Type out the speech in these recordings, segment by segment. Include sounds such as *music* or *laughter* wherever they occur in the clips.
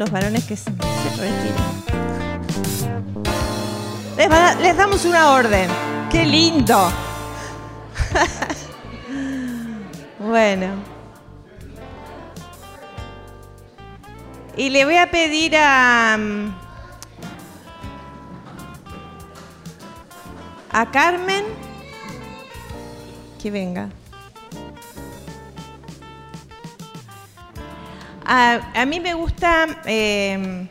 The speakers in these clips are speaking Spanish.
los varones que se, retiren. Les, les damos una orden. ¡Qué lindo! *laughs* bueno. Y le voy a pedir a... a Carmen que venga. A, mí me gusta, em,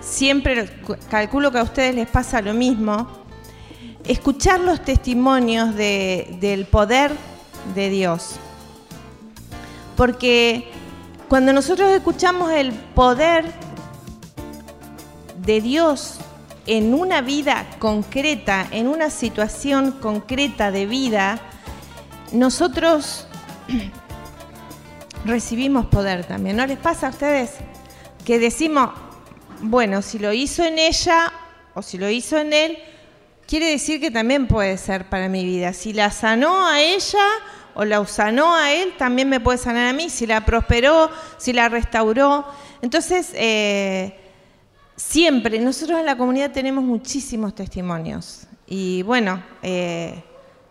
siempre calculo que a ustedes les pasa lo mismo, escuchar los testimonios del poder de Dios. Porque cuando nosotros escuchamos el poder de Dios en una vida concreta, en una situación concreta de vida, nosotros recibimos poder también. ¿No les pasa a ustedes que decimos, bueno, si lo hizo en ella o si lo hizo en él, quiere decir que también puede ser para mi vida. Si la sanó a ella o la sanó a él, también me puede sanar a mí. Si la prosperó, si la restauró. Entonces, eh, siempre, nosotros en la comunidad tenemos muchísimos testimonios y bueno, eh,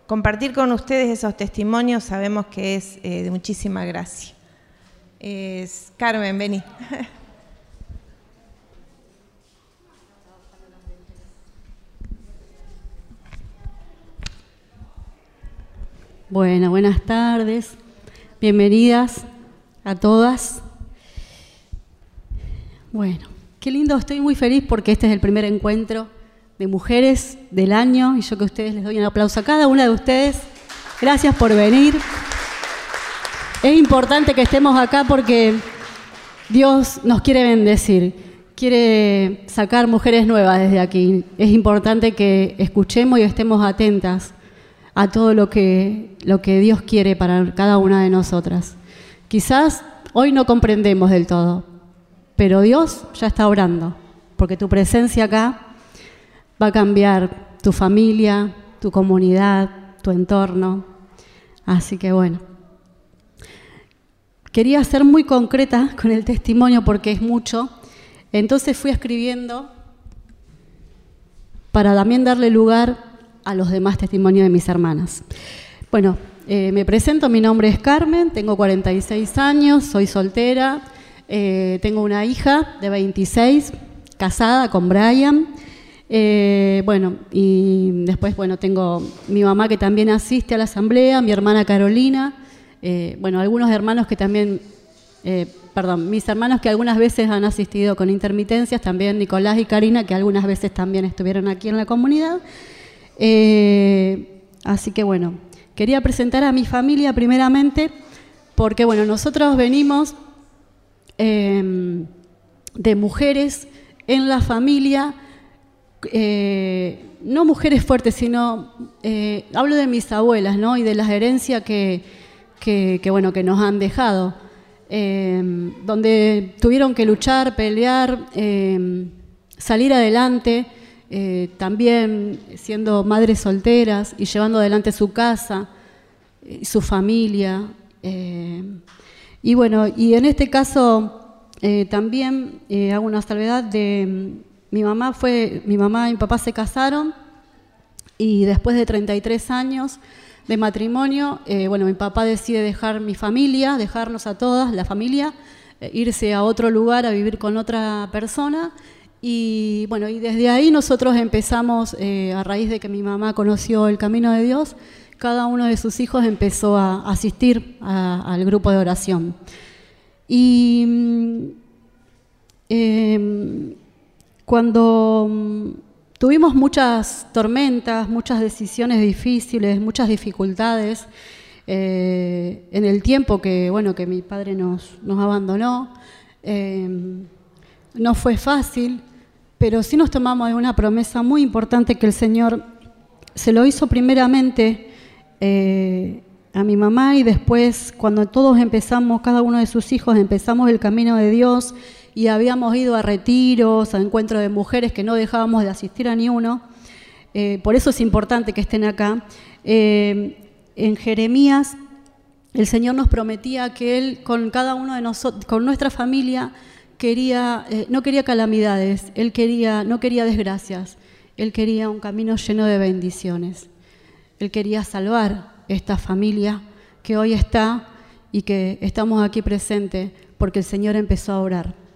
compartir con ustedes esos testimonios sabemos que es eh, de muchísima gracia. Es, Carmen, vení. Bueno, buenas tardes, bienvenidas a todas. Bueno, Qué lindo, estoy muy feliz porque este es el primer encuentro de mujeres del año y yo que a ustedes les doy un aplauso a cada una de ustedes. Gracias por venir. Es importante que estemos acá porque Dios nos quiere bendecir, quiere sacar mujeres nuevas desde aquí. Es importante que escuchemos y estemos atentas a todo lo que, lo que Dios quiere para cada una de nosotras. Quizás hoy no comprendemos del todo, pero Dios ya está orando, porque tu presencia acá va a cambiar tu familia, tu comunidad, tu entorno. Así que bueno, quería ser muy concreta con el testimonio porque es mucho. Entonces fui escribiendo para también darle lugar a los demás testimonios de mis hermanas. Bueno, eh, me presento, mi nombre es Carmen, tengo 46 años, soy soltera, eh, tengo una hija de 26, casada con Brian. Eh, bueno, y después, bueno, tengo mi mamá que también asiste a la asamblea, mi hermana Carolina, eh, bueno, algunos hermanos que también, perdón, mis hermanos que algunas veces han asistido con intermitencias, también Nicolás y Karina, que algunas veces también estuvieron aquí en la comunidad. así que bueno, quería presentar a mi familia primeramente, porque bueno, nosotros venimos Em, de mujeres en la familia, eh, no mujeres fuertes, sino eh, hablo de mis abuelas ¿no? y de las herencias que, bueno, que nos han dejado, em, donde tuvieron que luchar, pelear, em, salir adelante, eh, también siendo madres solteras y llevando adelante su casa, su familia. Y bueno, y en este caso eh, también eh, hago una salvedad de mi mamá fue, mi mamá y mi papá se casaron y después de 33 años de matrimonio, eh, bueno, mi papá decide dejar mi familia, dejarnos a todas, la familia, irse a otro lugar a vivir con otra persona. Y bueno, y desde ahí nosotros empezamos, a raíz de que mi mamá conoció el camino de Dios, cada uno de sus hijos empezó a asistir al grupo de oración. Y mm, em, cuando mm, tuvimos muchas tormentas, muchas decisiones difíciles, muchas dificultades, eh, en el tiempo que, bueno, que mi padre nos, nos abandonó, em, no fue fácil, pero sí nos tomamos una promesa muy importante que el Señor se lo hizo primeramente eh, a mi mamá y después cuando todos empezamos, cada uno de sus hijos empezamos el camino de Dios y habíamos ido a retiros, a encuentros de mujeres que no dejábamos de asistir a ni uno. Eh, por eso es importante que estén acá. Eh, en Jeremías el Señor nos prometía que Él con cada uno de nosotros, con nuestra familia, quería, eh, no quería calamidades, Él quería, no quería desgracias, Él quería un camino lleno de bendiciones. Él quería salvar esta familia que hoy está y que estamos aquí presentes porque el Señor empezó a orar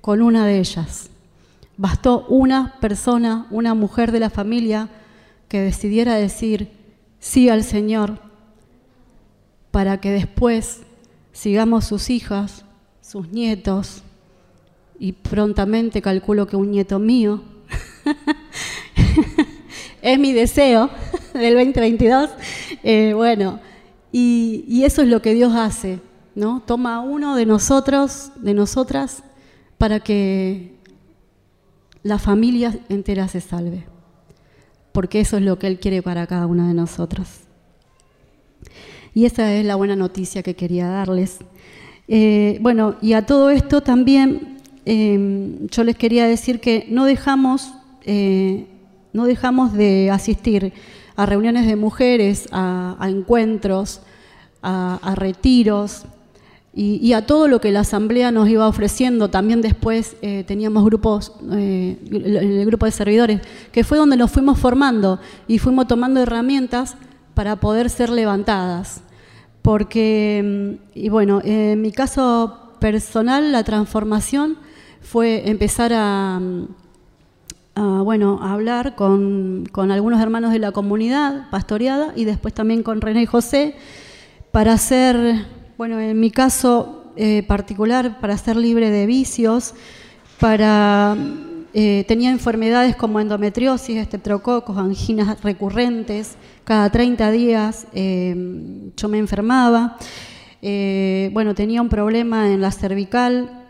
con una de ellas. Bastó una persona, una mujer de la familia, que decidiera decir sí al Señor para que después sigamos sus hijas, sus nietos, y prontamente calculo que un nieto mío. *laughs* es mi deseo del 2022. Eh, bueno, y, y, eso es lo que Dios hace, ¿no? Toma a uno de nosotros, de nosotras, para que la familia entera se salve. Porque eso es lo que Él quiere para cada una de nosotros. Y esa es la buena noticia que quería darles. Eh, bueno, y a todo esto también eh, yo les quería decir que no dejamos, eh, no dejamos de asistir a reuniones de mujeres, a, encuentros, a, retiros y, a todo lo que la asamblea nos iba ofreciendo. También después teníamos grupos, el grupo de servidores, que fue donde nos fuimos formando y fuimos tomando herramientas para poder ser levantadas. Porque, mm, y bueno, en mi caso personal, la transformación fue empezar a, mm, bueno, a hablar con, algunos hermanos de la comunidad pastoreada y después también con René y José para ser, bueno, en mi caso eh, particular, para ser libre de vicios, para eh, tenía enfermedades como endometriosis, estreptococos, anginas recurrentes. Cada 30 días eh, yo me enfermaba. Bueno, tenía un problema en la cervical,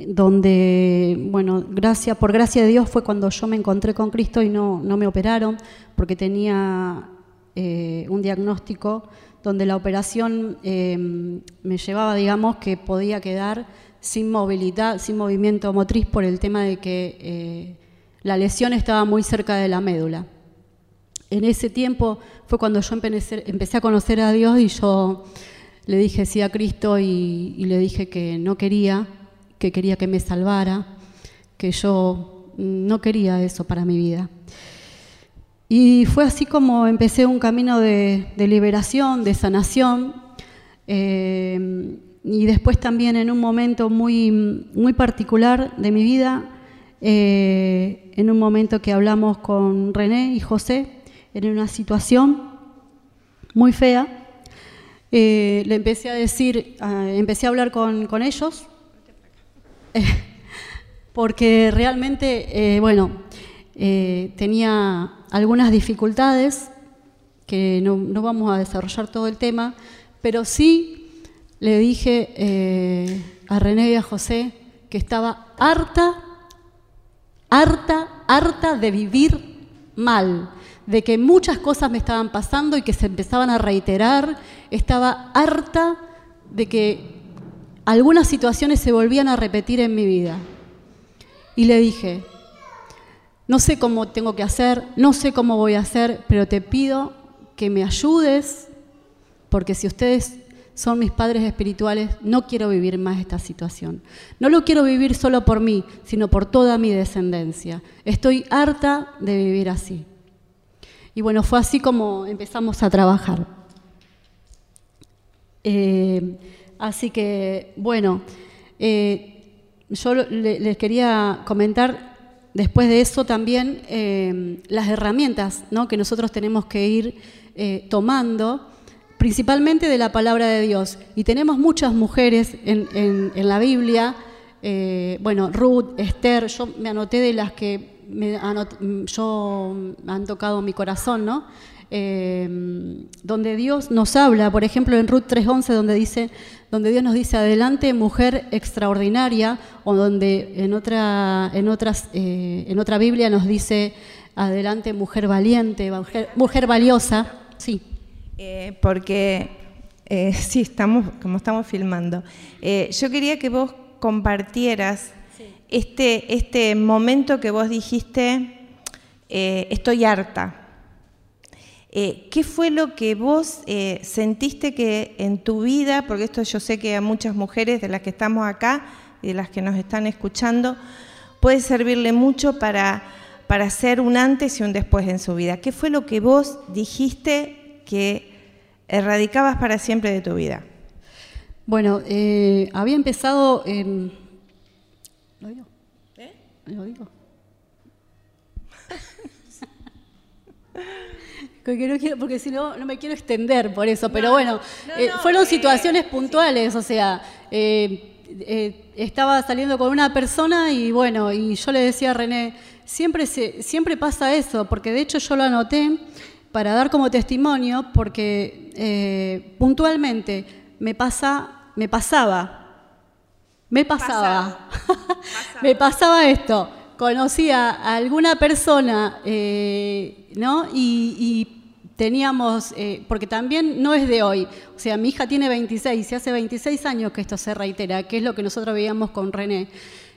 donde, bueno, gracias, por gracia de Dios fue cuando yo me encontré con Cristo y no, no me operaron, porque tenía un diagnóstico donde la operación me llevaba, digamos, que podía quedar sin movilidad, sin movimiento motriz por el tema de que eh, la lesión estaba muy cerca de la médula. En ese tiempo fue cuando yo empecé, a conocer a Dios y yo le dije sí a Cristo y, le dije que no quería, que quería que me salvara, que yo no quería eso para mi vida. Y fue así como empecé un camino de, liberación, de sanación. Eh, y después también en un momento muy, muy particular de mi vida, eh, en un momento que hablamos con René y José, en una situación muy fea, eh, le empecé a decir, empecé a hablar con, con ellos, *laughs* porque realmente, bueno, tenía algunas dificultades, que no, no vamos a desarrollar todo el tema, pero sí le dije eh, a René y a José que estaba harta, harta, harta de vivir mal, de que muchas cosas me estaban pasando y que se empezaban a reiterar, estaba harta de que algunas situaciones se volvían a repetir en mi vida. Y le dije, no sé cómo tengo que hacer, no sé cómo voy a hacer, pero te pido que me ayudes, porque si ustedes son mis padres espirituales, no quiero vivir más esta situación. No lo quiero vivir solo por mí, sino por toda mi descendencia. Estoy harta de vivir así. Y bueno, fue así como empezamos a trabajar. Eh, así que, bueno, eh, yo les quería comentar después de eso también eh, las herramientas que nosotros tenemos que ir tomando principalmente de la palabra de Dios. Y tenemos muchas mujeres en, la Biblia, eh, bueno, Ruth, Esther, yo me anoté de las que me han tocado mi corazón, ¿no? Eh, donde Dios nos habla, por ejemplo en Ruth 3.11, donde dice, donde Dios nos dice adelante mujer extraordinaria, o donde en otra, en otras, eh, en otra Biblia nos dice adelante mujer valiente, mujer, mujer valiosa, sí. Eh, porque eh, *laughs* sí, estamos, como estamos filmando. Yo quería que vos compartieras este, este momento que vos dijiste, estoy harta. Eh, ¿Qué fue lo que vos eh, sentiste que en tu vida, porque esto yo sé que a muchas mujeres de las que estamos acá y de las que nos están escuchando, puede servirle mucho para, para hacer un antes y un después en su vida? ¿Qué fue lo que vos dijiste que erradicabas para siempre de tu vida? Bueno, eh, había empezado... ¿Lo digo? ¿Eh? ¿Lo digo? *laughs* *laughs* porque si no, no me quiero extender por eso, pero bueno, eh, fueron eh, situaciones puntuales, o sea, eh, estaba saliendo con una persona y bueno, y yo le decía a René, siempre, se, siempre pasa eso, porque de hecho yo lo anoté para dar como testimonio, porque puntualmente me, pasa, me pasaba, me pasaba, *laughs* me pasaba esto conocía a alguna persona, eh, ¿no? Y, teníamos, eh, porque también no es de hoy, o sea, mi hija tiene 26 y hace 26 años que esto se reitera, que es lo que nosotros veíamos con René.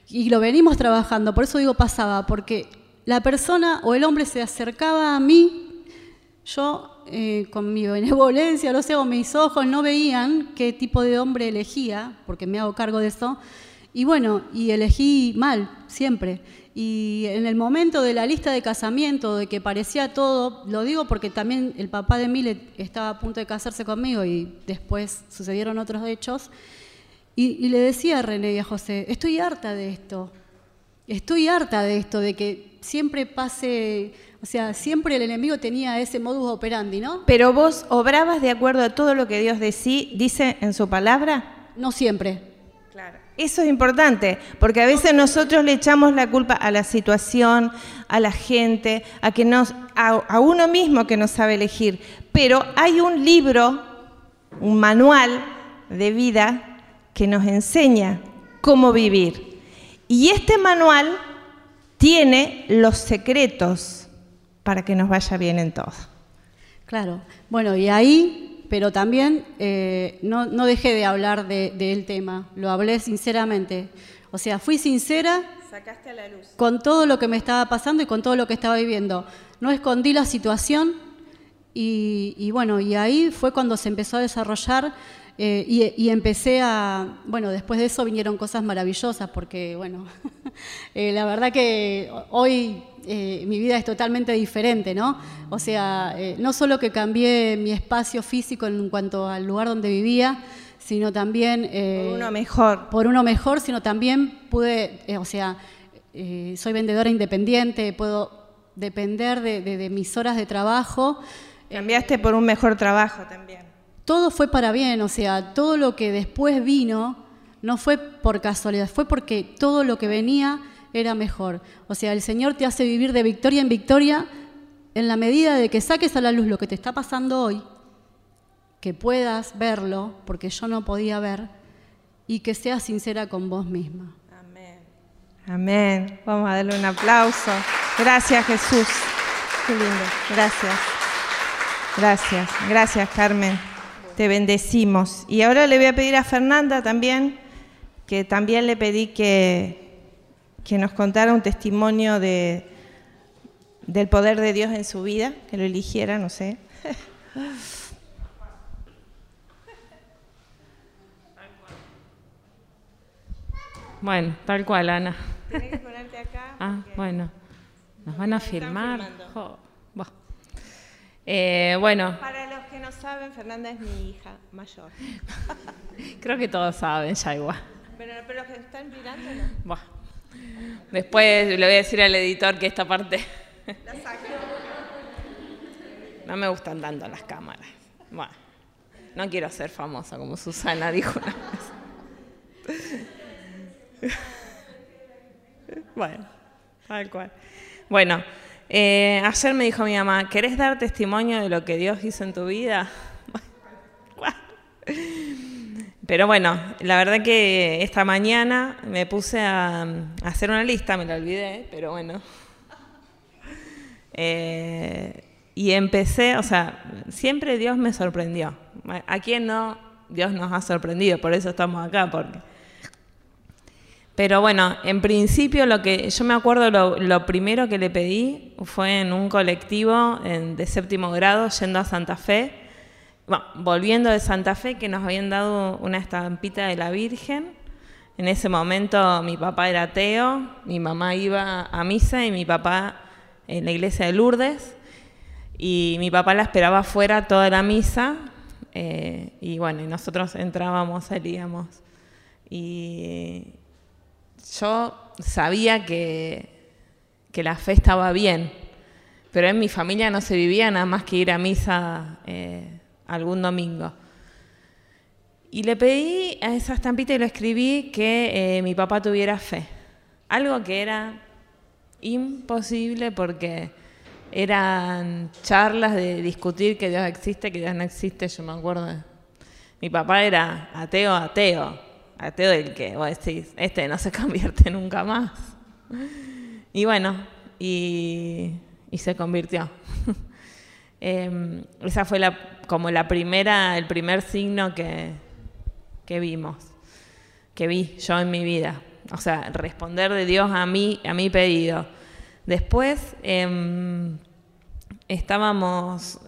Y lo venimos trabajando, por eso digo pasaba, porque la persona o el hombre se acercaba a mí, yo eh, con mi benevolencia, no sé, mis ojos no veían qué tipo de hombre elegía, porque me hago cargo de eso, y bueno, y elegí mal, siempre. Y en el momento de la lista de casamiento, de que parecía todo, lo digo porque también el papá de Milet estaba a punto de casarse conmigo y después sucedieron otros hechos, y, le decía a René y a José, estoy harta de esto, estoy harta de esto, de que siempre pase, o sea, siempre el enemigo tenía ese modus operandi, ¿no? Pero vos obrabas de acuerdo a todo lo que Dios dice en su palabra. No siempre. Eso es importante, porque a veces nosotros le echamos la culpa a la situación, a la gente, a, que nos, a, uno mismo que no sabe elegir. Pero hay un libro, un manual de vida que nos enseña cómo vivir. Y este manual tiene los secretos para que nos vaya bien en todo. Claro. Bueno, y ahí pero también eh, no, dejé de hablar del tema, lo hablé sinceramente. O sea, fui sincera con todo lo que me estaba pasando y con todo lo que estaba viviendo. No escondí la situación y, bueno, y ahí fue cuando se empezó a desarrollar eh, y, empecé a, bueno, después de eso vinieron cosas maravillosas porque, bueno, *laughs* eh, la verdad que hoy eh, mi vida es totalmente diferente, ¿no? O sea, eh, no solo que cambié mi espacio físico en cuanto al lugar donde vivía, sino también... Por uno mejor. Por uno mejor, sino también pude, o sea, soy vendedora independiente, puedo depender de, mis horas de trabajo. Cambiaste por un mejor trabajo también. Todo fue para bien, o sea, todo lo que después vino no fue por casualidad, fue porque todo lo que venía era mejor. O sea, el Señor te hace vivir de victoria en victoria en la medida de que saques a la luz lo que te está pasando hoy, que puedas verlo, porque yo no podía ver, y que seas sincera con vos misma. Amén. Amén. Vamos a darle un aplauso. Gracias Jesús. Qué lindo. Gracias. Gracias. Gracias Carmen. Te bendecimos. Y ahora le voy a pedir a Fernanda también, que también le pedí que que nos contara un testimonio de, del poder de Dios en su vida, que lo eligiera, no sé. *laughs* Bueno, tal cual, Ana. Tienes que ponerte acá. *laughs* Ah, bueno. Nos van a filmar. Eh, bueno. Para los que no saben, Fernanda es mi hija mayor. *laughs* Creo que todos saben ya igual. Pero, pero los que están mirando, no. Después le voy a decir al editor que esta parte... *laughs* No me gustan tanto las cámaras. Bueno, no quiero ser famosa como Susana dijo una vez. *laughs* Bueno, tal cual. Bueno, eh, ayer me dijo mi mamá, ¿querés dar testimonio de lo que Dios hizo en tu vida? *laughs* Pero bueno, la verdad que esta mañana me puse a, hacer una lista, me la olvidé, pero bueno. *laughs* Eh, y empecé, o sea, siempre Dios me sorprendió. ¿A quién no? Dios nos ha sorprendido, por eso estamos acá, porque... Pero bueno, en principio lo que yo me acuerdo, lo, primero que le pedí fue en un colectivo de séptimo grado yendo a Santa Fe, volviendo de Santa Fe, que nos habían dado una estampita de la Virgen. En ese momento mi papá era ateo, mi mamá iba a misa y mi papá en la iglesia de Lourdes. Y mi papá la esperaba afuera toda la misa. Eh, y bueno, nosotros entrábamos, salíamos. Y yo sabía que, la fe estaba bien, pero en mi familia no se vivía nada más que ir a misa eh, algún domingo. Y le pedí a esa estampita y lo escribí que eh, mi papá tuviera fe. Algo que era imposible porque eran charlas de discutir que Dios existe, que Dios no existe, yo me acuerdo. Mi papá era ateo, ateo ateo del que vos decís, este no se *laughs* convierte nunca más. Y bueno, y, se convirtió. *laughs* Em, esa fue la, como la primera, el primer signo que, que vimos, que vi yo en mi vida. O sea, responder de Dios a mí, a mi pedido. Después em, estábamos,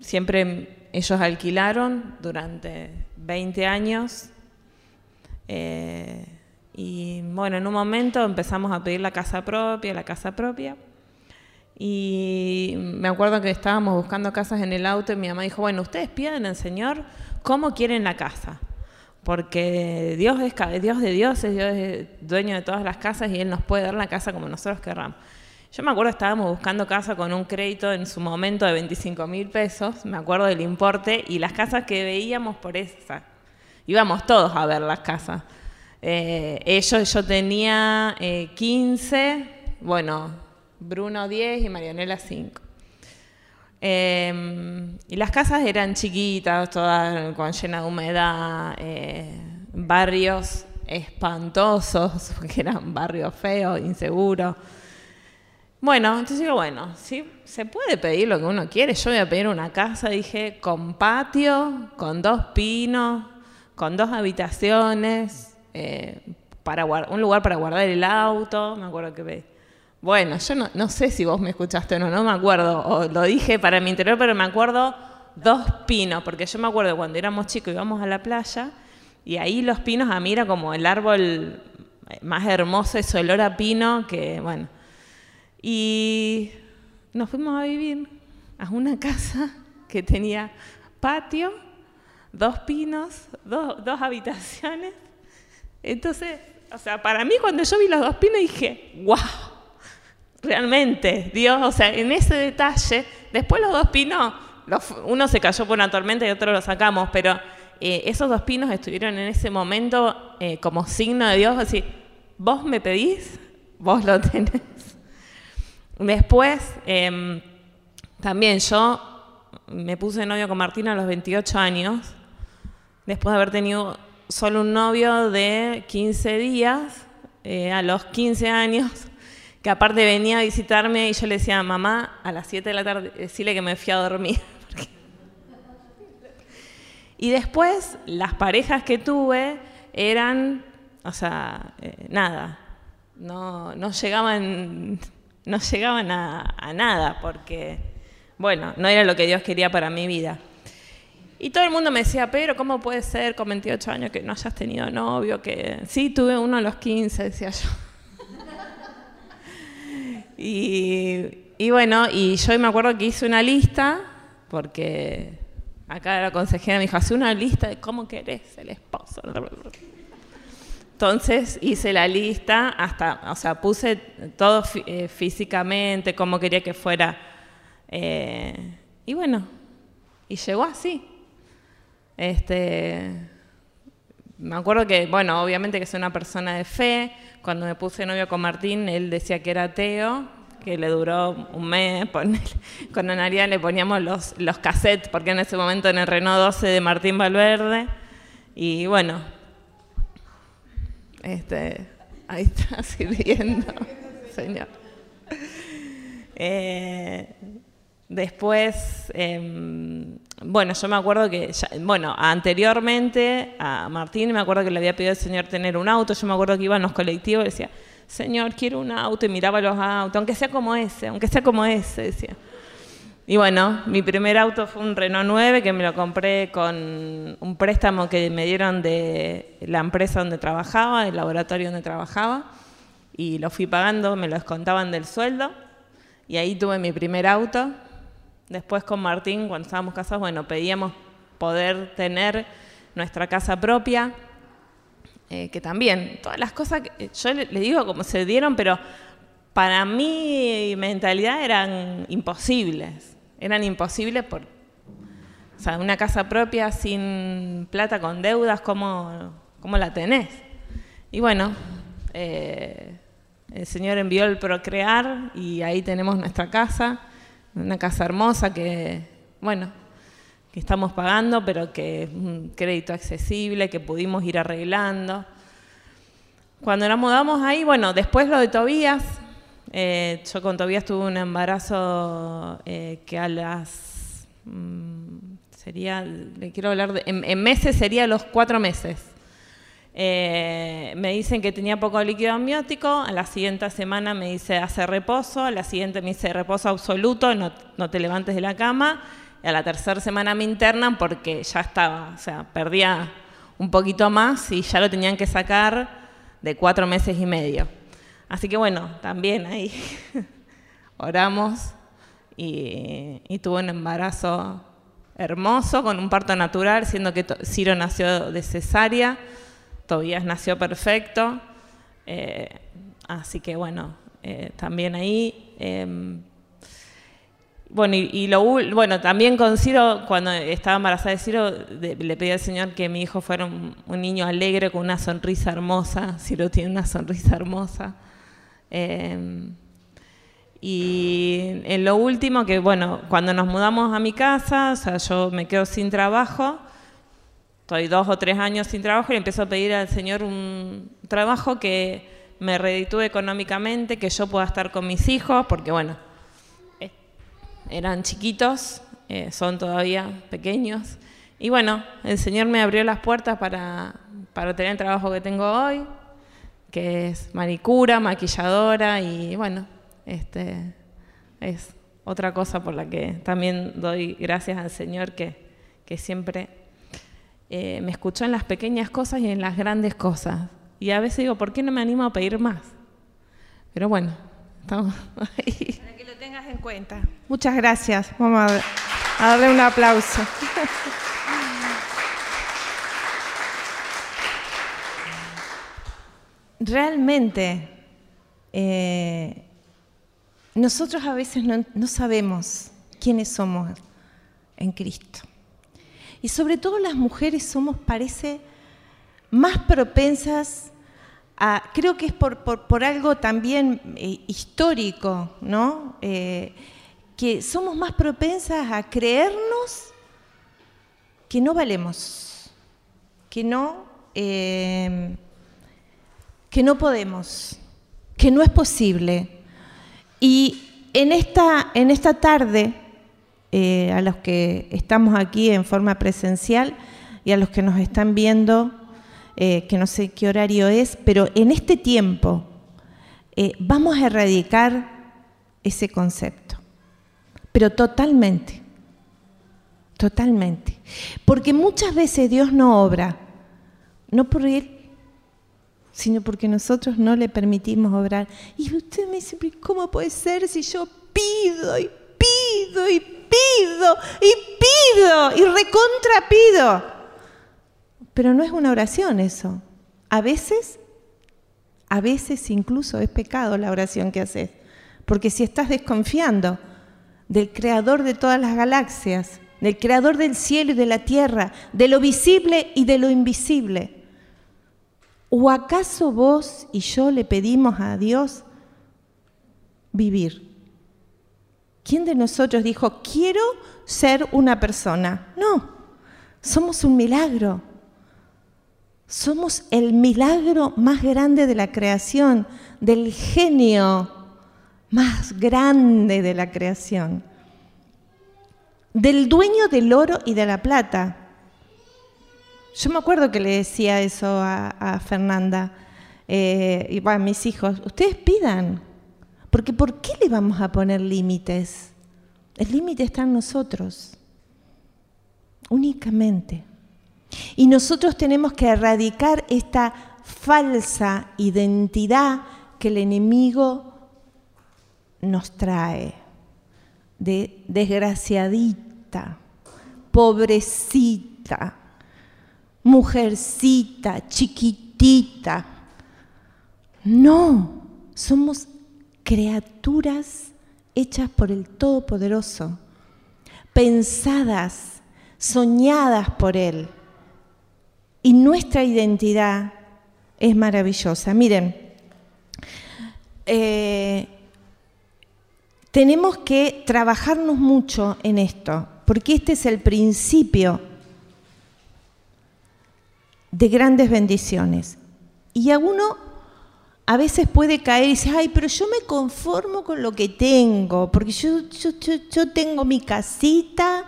siempre ellos alquilaron durante 20 años eh, y bueno, en un momento empezamos a pedir la casa propia, la casa propia. Y me acuerdo que estábamos buscando casas en el auto y mi mamá dijo, bueno, ustedes piden al Señor cómo quieren la casa. Porque Dios es Dios de dioses, Dios es dueño de todas las casas y Él nos puede dar la casa como nosotros querramos. Yo me acuerdo estábamos buscando casa con un crédito en su momento de 25 mil pesos, me acuerdo del importe, y las casas que veíamos por esa, íbamos todos a ver las casas. Eh, ellos, yo tenía 15, eh, bueno, Bruno 10 y Marianela 5. Em, y las casas eran chiquitas, todas con llena de humedad, eh, barrios espantosos, *laughs* porque eran barrios feos, inseguros. Bueno, entonces digo, bueno, sí, se puede pedir lo que uno quiere. Yo voy a pedir una casa, dije, con patio, con dos pinos, con dos habitaciones, eh, para un lugar para guardar el auto, me acuerdo que... Bueno, yo no, sé si vos me escuchaste o no, no me acuerdo, o lo dije para mi interior, pero me acuerdo dos pinos, porque yo me acuerdo cuando éramos chicos íbamos a la playa y ahí los pinos a mí era como el árbol más hermoso, ese olor a pino que, bueno. Y nos fuimos a vivir a una casa que tenía patio dos pinos, dos, habitaciones. Entonces, o sea, para mí cuando yo vi los dos pinos dije, wow, realmente, Dios, o sea, en ese detalle, después los dos pinos, uno se cayó por una tormenta y otro lo sacamos, pero eh, esos dos pinos estuvieron en ese momento eh, como signo de Dios, así, vos me pedís, vos lo *laughs* tenés. Después, em, también yo me puse novio con Martina a los 28 años después de haber tenido solo un novio de 15 días, eh, a los 15 años, que aparte venía a visitarme y yo le decía, mamá, a las 7 de la tarde, decirle que me fui a dormir. *laughs* y después, las parejas que tuve eran, o sea, eh, nada, no, no, llegaban, no llegaban a nada, porque, bueno, no era lo que Dios quería para mi vida. Y todo el mundo me decía, pero ¿cómo puede ser con 28 años que no hayas tenido novio? Que sí, tuve uno a los 15, decía yo. Y, bueno, y yo me acuerdo que hice una lista, porque acá la consejera me dijo, hace una lista de cómo querés el esposo. Entonces hice la lista, hasta, o sea, puse todo eh, físicamente, cómo quería que fuera. Eh, y bueno, y llegó así. Este, me acuerdo que, bueno, obviamente que soy una persona de fe. Cuando me puse novio con Martín, él decía que era ateo, que le duró un mes. *laughs* Con Anaria le poníamos los, los cassettes, porque en ese momento en el Renault 12 de Martín Valverde. Y bueno, este, ahí está *laughs* sirviendo, señor. Eh, Después, em, bueno, yo me acuerdo que, bueno, anteriormente a Martín me acuerdo que le había pedido al Señor tener un auto, yo me acuerdo que iba en los colectivos y decía, Señor, quiero un auto, y miraba los autos, aunque sea como ese, aunque sea como ese, decía. Y bueno, mi primer auto fue un Renault 9 que me lo compré con un préstamo que me dieron de la empresa donde trabajaba, del laboratorio donde trabajaba, y lo fui pagando, me lo descontaban del sueldo, y ahí tuve mi primer auto Después con Martín, cuando estábamos casados, bueno, pedíamos poder tener nuestra casa propia, eh, que también, todas las cosas, que, yo le, digo como se dieron, pero para mi mentalidad eran imposibles, eran imposibles por, o sea, una casa propia sin plata, con deudas, ¿cómo, cómo la tenés? Y bueno, eh, el Señor envió el procrear y ahí tenemos nuestra casa una casa hermosa que, bueno, que estamos pagando, pero que es un crédito accesible, que pudimos ir arreglando. Cuando nos mudamos ahí, bueno, después lo de Tobías, eh, yo con Tobías tuve un embarazo eh, que a las, mm, sería, le quiero hablar de, en meses sería los cuatro meses. Eh, me dicen que tenía poco líquido amniótico, a la siguiente semana me dice hace reposo, a la siguiente me dice reposo absoluto, no, no te levantes de la cama, y a la tercera semana me internan porque ya estaba, o sea, perdía un poquito más y ya lo tenían que sacar de cuatro meses y medio. Así que bueno, también ahí *laughs* oramos y, y tuvo un embarazo hermoso con un parto natural, siendo que Ciro nació de cesárea. Tobías nació perfecto, eh, así que bueno, eh, también ahí. Em, bueno, y, lo, bueno, también con Ciro, cuando estaba embarazada de Ciro, le pedí al Señor que mi hijo fuera un, niño alegre con una sonrisa hermosa. Ciro tiene una sonrisa hermosa. Em, y en lo último, que bueno, cuando nos mudamos a mi casa, o sea, yo me quedo sin trabajo, estoy dos o tres años sin trabajo y empiezo a pedir al Señor un trabajo que me reditúe económicamente, que yo pueda estar con mis hijos, porque bueno, eh, eran chiquitos, eh, son todavía pequeños. Y bueno, el Señor me abrió las puertas para, para tener el trabajo que tengo hoy, que es manicura, maquilladora y bueno, este es otra cosa por la que también doy gracias al Señor que, que siempre eh, me escuchó en las pequeñas cosas y en las grandes cosas. Y a veces digo, ¿por qué no me animo a pedir más? Pero bueno, estamos *laughs* ahí. Para que lo tengas en cuenta. Muchas gracias. Vamos a, darle un aplauso. *laughs* Realmente, eh, nosotros a veces no sabemos quiénes somos en Cristo. Y sobre todo las mujeres somos, parece, más propensas a, creo que es por, algo también eh, histórico, ¿no? Eh, que somos más propensas a creernos que no valemos, que no, eh, que no podemos, que no es posible. Y en esta, en esta tarde eh, a los que estamos aquí en forma presencial y a los que nos están viendo, eh, que no sé qué horario es, pero en este tiempo eh, vamos a erradicar ese concepto, pero totalmente, totalmente. Porque muchas veces Dios no obra, no por Él, sino porque nosotros no le permitimos obrar. Y usted me dice, ¿cómo puede ser si yo pido y pido y pido y pido y recontra pido. Pero no es una oración eso. A veces, a veces incluso es pecado la oración que haces. Porque si estás desconfiando del creador de todas las galaxias, del creador del cielo y de la tierra, de lo visible y de lo invisible, ¿o acaso vos y yo le pedimos a Dios vivir? ¿Quién de nosotros dijo, quiero ser una persona? No, somos un milagro. Somos el milagro más grande de la creación, del genio más grande de la creación. del dueño del oro y de la plata. Yo me acuerdo que le decía eso a, Fernanda eh, y a mis hijos, ustedes pidan, porque ¿por qué le vamos a poner límites? El límite está en nosotros, únicamente. Y nosotros tenemos que erradicar esta falsa identidad que el enemigo nos trae, de desgraciadita, pobrecita, mujercita, chiquitita. No, somos criaturas hechas por el Todopoderoso, pensadas, soñadas por Él. Y nuestra identidad es maravillosa. Miren, eh, tenemos que trabajarnos mucho en esto, porque este es el principio de grandes bendiciones. Y a uno a veces puede caer y decir, ay, pero yo me conformo con lo que tengo, porque yo, yo, tengo mi casita,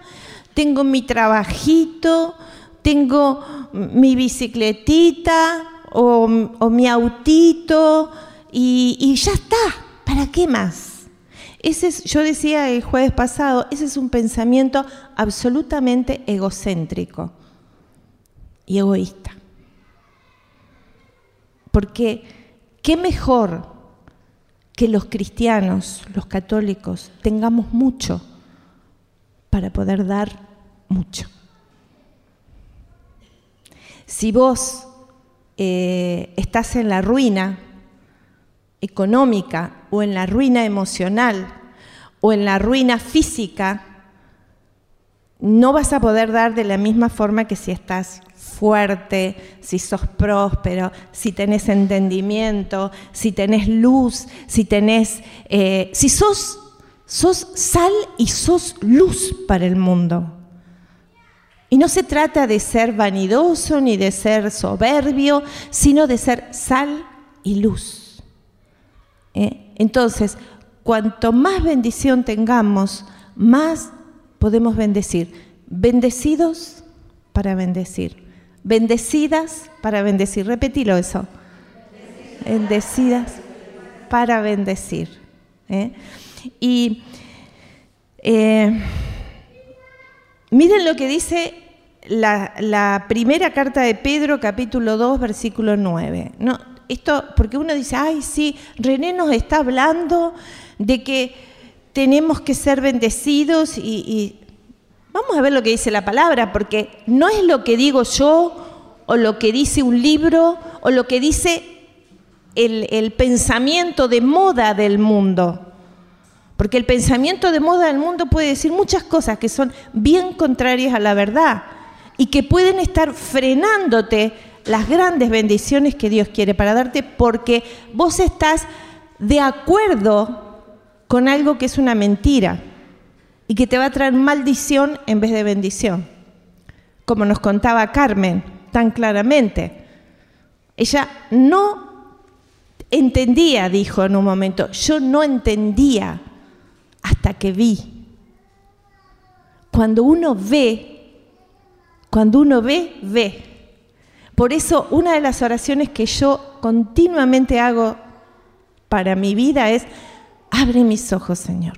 tengo mi trabajito, tengo mi bicicletita o, mi autito y, ya está, ¿para qué más? Ese es, yo decía el jueves pasado, ese es un pensamiento absolutamente egocéntrico y egoísta. Porque qué mejor que los cristianos, los católicos, tengamos mucho para poder dar mucho. Si vos eh, estás en la ruina económica o en la ruina emocional o en la ruina física, no vas a poder dar de la misma forma que si estás fuerte, si sos próspero, si tenés entendimiento, si tenés luz, si tenés, eh, si sos, sos sal y sos luz para el mundo. Y no se trata de ser vanidoso ni de ser soberbio, sino de ser sal y luz. ¿Eh? Entonces, cuanto más bendición tengamos, más podemos bendecir. Bendecidos para bendecir. Bendecidas para bendecir. Repetilo eso. Bendecidas para bendecir. ¿eh? Y eh, miren lo que dice la, primera carta de Pedro, capítulo 2, versículo 9. No, esto, porque uno dice, ay, sí, René nos está hablando de que tenemos que ser bendecidos y, vamos a ver lo que dice la palabra, porque no es lo que digo yo o lo que dice un libro o lo que dice el, el pensamiento de moda del mundo. Porque el pensamiento de moda del mundo puede decir muchas cosas que son bien contrarias a la verdad y que pueden estar frenándote las grandes bendiciones que Dios quiere para darte porque vos estás de acuerdo con algo que es una mentira y que te va a traer maldición en vez de bendición. Como nos contaba Carmen tan claramente. Ella no entendía, dijo en un momento, yo no entendía hasta que vi. Cuando uno ve cuando uno ve, ve. Por eso una de las oraciones que yo continuamente hago para mi vida es, abre mis ojos, Señor.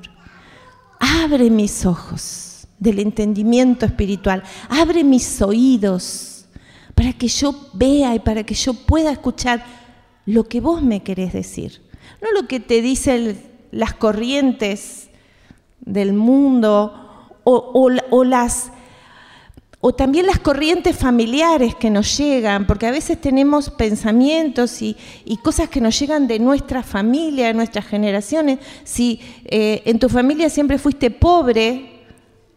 Abre mis ojos del entendimiento espiritual. Abre mis oídos para que yo vea y para que yo pueda escuchar lo que vos me querés decir. No lo que te dicen las corrientes del mundo o, o las o también las corrientes familiares que nos llegan, porque a veces tenemos pensamientos y, cosas que nos llegan de nuestra familia, de nuestras generaciones. Si eh, en tu familia siempre fuiste pobre,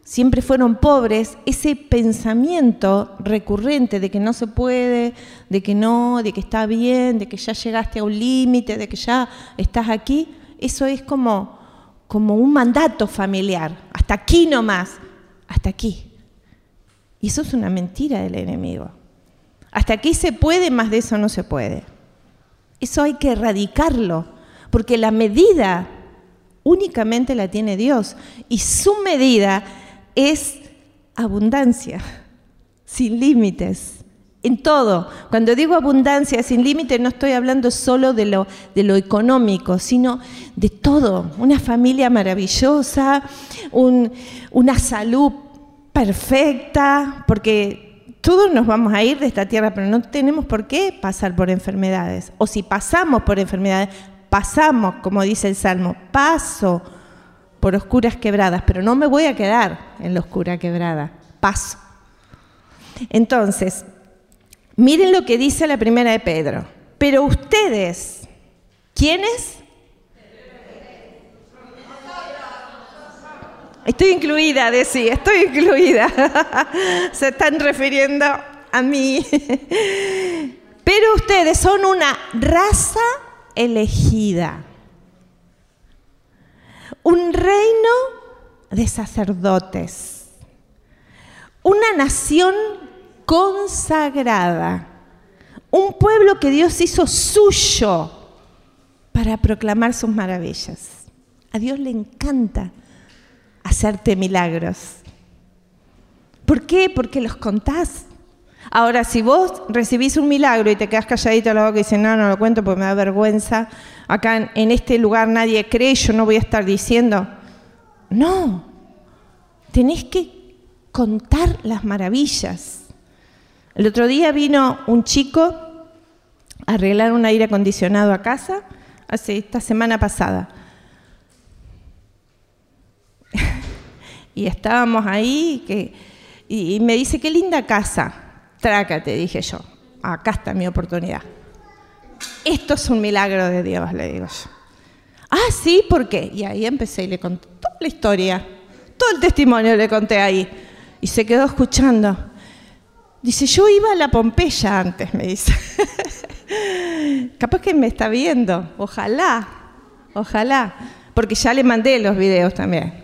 siempre fueron pobres, ese pensamiento recurrente de que no se puede, de que no, de que está bien, de que ya llegaste a un límite, de que ya estás aquí, eso es como, como un mandato familiar. Hasta aquí nomás, hasta aquí. Y eso es una mentira del enemigo. Hasta aquí se puede, más de eso no se puede. Eso hay que erradicarlo, porque la medida únicamente la tiene Dios y su medida es abundancia, sin límites. En todo. Cuando digo abundancia sin límites, no estoy hablando solo de lo, de lo económico, sino de todo. Una familia maravillosa, una salud perfecta, porque todos nos vamos a ir de esta tierra, pero no tenemos por qué pasar por enfermedades. O si pasamos por enfermedades, pasamos, como dice el Salmo, paso por oscuras quebradas, pero no me voy a quedar en la oscura quebrada, paso. Entonces, miren lo que dice la primera de Pedro. Pero ustedes, ¿quiénes? Estoy incluida, decía, estoy incluida. *laughs* Se están refiriendo a mí. *laughs* Pero ustedes son una raza elegida un reino de sacerdotes, una nación consagrada, un pueblo que Dios hizo suyo para proclamar sus maravillas. A Dios le encanta hacerte milagros. ¿Por qué? Porque los contás. Ahora, si vos recibís un milagro y te quedás calladito a la boca y dices, no, no lo cuento porque me da vergüenza, acá en, este lugar nadie cree, yo no voy a estar diciendo. No, tenés que contar las maravillas. El otro día vino un chico a arreglar un aire acondicionado a casa, hace esta semana pasada. *laughs* y estábamos ahí que, y me dice, qué linda casa. Trácate, dije yo. Acá está mi oportunidad. Esto es un milagro de Dios, le digo yo. Ah, sí, ¿por qué? Y ahí empecé y le conté toda la historia, todo el testimonio le conté ahí. Y se quedó escuchando. Dice, yo iba a la Pompeya antes, me dice. *laughs* Capaz que me está viendo, ojalá, ojalá, porque ya le mandé los videos también.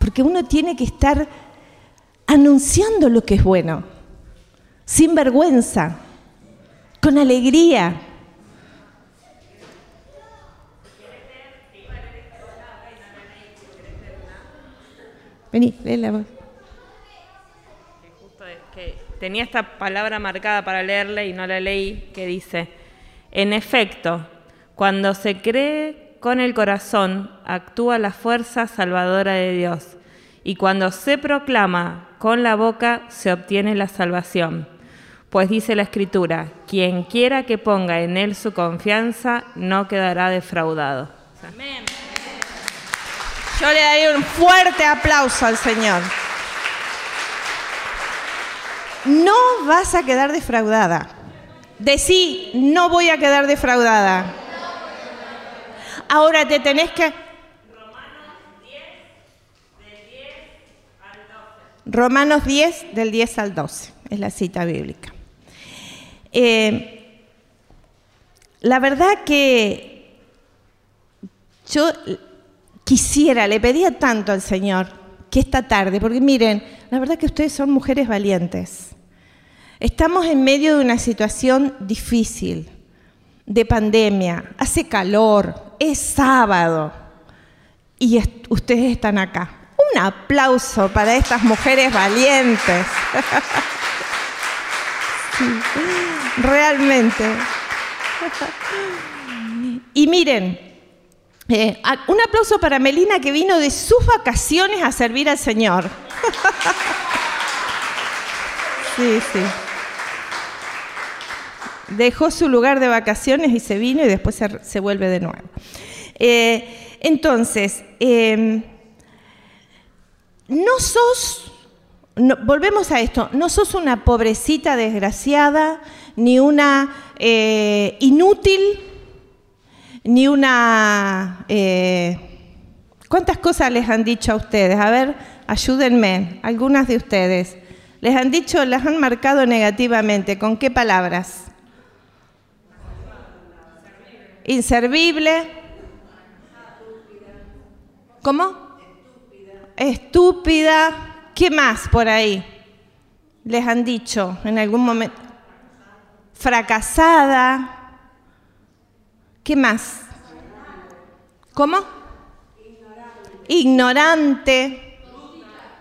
Porque uno tiene que estar anunciando lo que es bueno sin vergüenza, con alegría. Vení, lee la voz. tenía esta palabra marcada para leerle y no la leí, que dice, en efecto, cuando se cree con el corazón, actúa la fuerza salvadora de Dios, y cuando se proclama con la boca, se obtiene la salvación. Pues dice la Escritura, quien quiera que ponga en Él su confianza no quedará defraudado. Amén. Yo le daría un fuerte aplauso al Señor. No vas a quedar defraudada. Decí, no voy a quedar defraudada. Ahora te tenés que... Romanos 10, del 10 al 12, es la cita bíblica. Eh, la verdad que yo quisiera, le pedía tanto al Señor que esta tarde, porque miren, la verdad que ustedes son mujeres valientes. Estamos en medio de una situación difícil, de pandemia, hace calor, es sábado y ustedes están acá. Un aplauso para estas mujeres valientes. *laughs* realmente. Y miren, eh, un aplauso para Melina que vino de sus vacaciones a servir al Señor. *laughs* Sí, sí. Dejó su lugar de vacaciones y se vino y después se, vuelve de nuevo. Eh, entonces, em, no sos, volvemos a esto, no sos una pobrecita desgraciada, ni una eh, inútil, ni una... Eh, ¿Cuántas cosas les han dicho a ustedes? A ver, ayúdenme, algunas de ustedes. Les han dicho, las han marcado negativamente. ¿Con qué palabras? Inservible. ¿Cómo? Estúpida. ¿Qué más por ahí? Les han dicho en algún momento fracasada. ¿Qué más? ¿Cómo? Ignorante.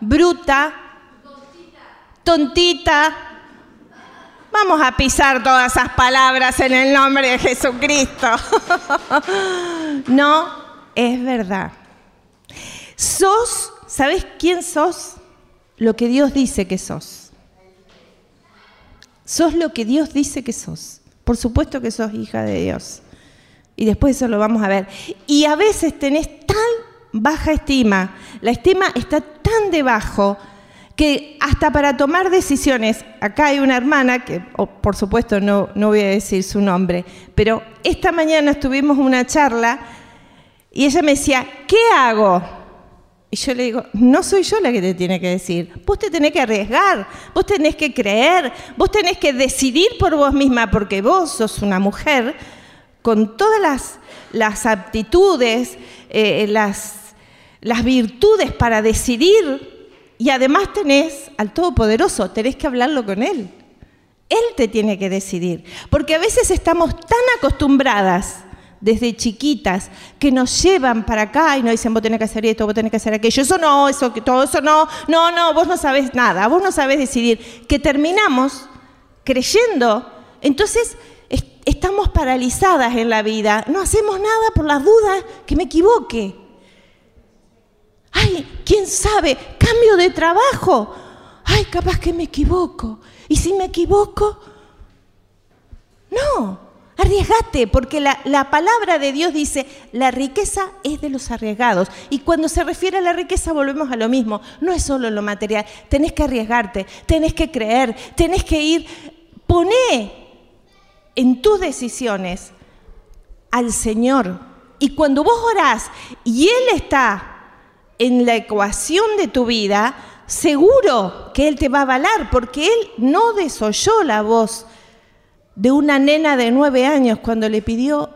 bruta, tontita. Vamos a pisar todas esas palabras en el nombre de Jesucristo. *laughs* no, es verdad. Sos, ¿sabes quién sos? Lo que Dios dice que sos. Sos lo que Dios dice que sos. Por supuesto que sos hija de Dios. Y después eso lo vamos a ver. Y a veces tenés tan baja estima, la estima está tan debajo que hasta para tomar decisiones, acá hay una hermana, que por supuesto no, no voy a decir su nombre, pero esta mañana estuvimos una charla y ella me decía, ¿qué hago? Y yo le digo, no soy yo la que te tiene que decir, vos te tenés que arriesgar, vos tenés que creer, vos tenés que decidir por vos misma, porque vos sos una mujer con todas las, las aptitudes, eh, las, las virtudes para decidir y además tenés al Todopoderoso, tenés que hablarlo con Él. Él te tiene que decidir, porque a veces estamos tan acostumbradas desde chiquitas que nos llevan para acá y nos dicen, vos tenés que hacer esto, vos tenés que hacer aquello, eso no, eso, todo eso no, no, no, vos no sabés nada, vos no sabés decidir, que terminamos creyendo. Entonces, estamos paralizadas en la vida, no hacemos nada por las dudas que me equivoque. Ay, quién sabe, cambio de trabajo. Ay, capaz que me equivoco. ¿Y si me equivoco? No, arriesgate, porque la, la, palabra de Dios dice, la riqueza es de los arriesgados. Y cuando se refiere a la riqueza volvemos a lo mismo, no es solo lo material, tenés que arriesgarte, tenés que creer, tenés que ir, poné en tus decisiones al Señor. Y cuando vos orás y Él está en la ecuación de tu vida, seguro que Él te va a avalar, porque Él no desoyó la voz de una nena de nueve años cuando le pidió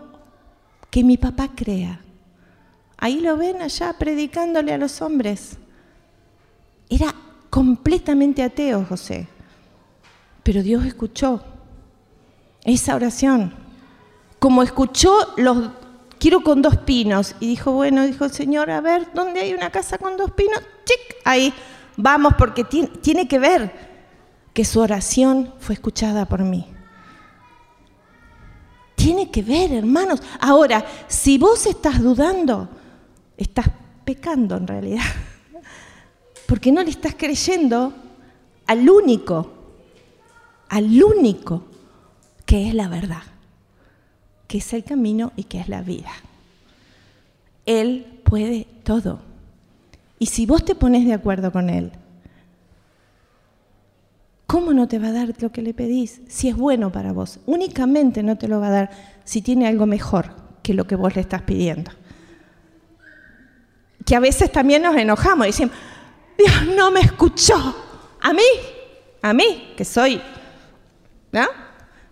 que mi papá crea. Ahí lo ven allá predicándole a los hombres. Era completamente ateo José, pero Dios escuchó esa oración. Como escuchó los quiero con dos pinos y dijo, bueno, dijo el Señor, a ver, ¿dónde hay una casa con dos pinos? Chic, ahí vamos porque tiene, tiene que ver que su oración fue escuchada por mí. Tiene que ver, hermanos. Ahora, si vos estás dudando, estás pecando en realidad. *laughs* Porque no le estás creyendo al único, al único que es la verdad, que es el camino y que es la vida. Él puede todo. Y si vos te pones de acuerdo con Él, ¿cómo no te va a dar lo que le pedís si es bueno para vos? Únicamente no te lo va a dar si tiene algo mejor que lo que vos le estás pidiendo. Que a veces también nos enojamos y decimos, Dios no me escuchó. A mí, a mí, que soy, ¿no?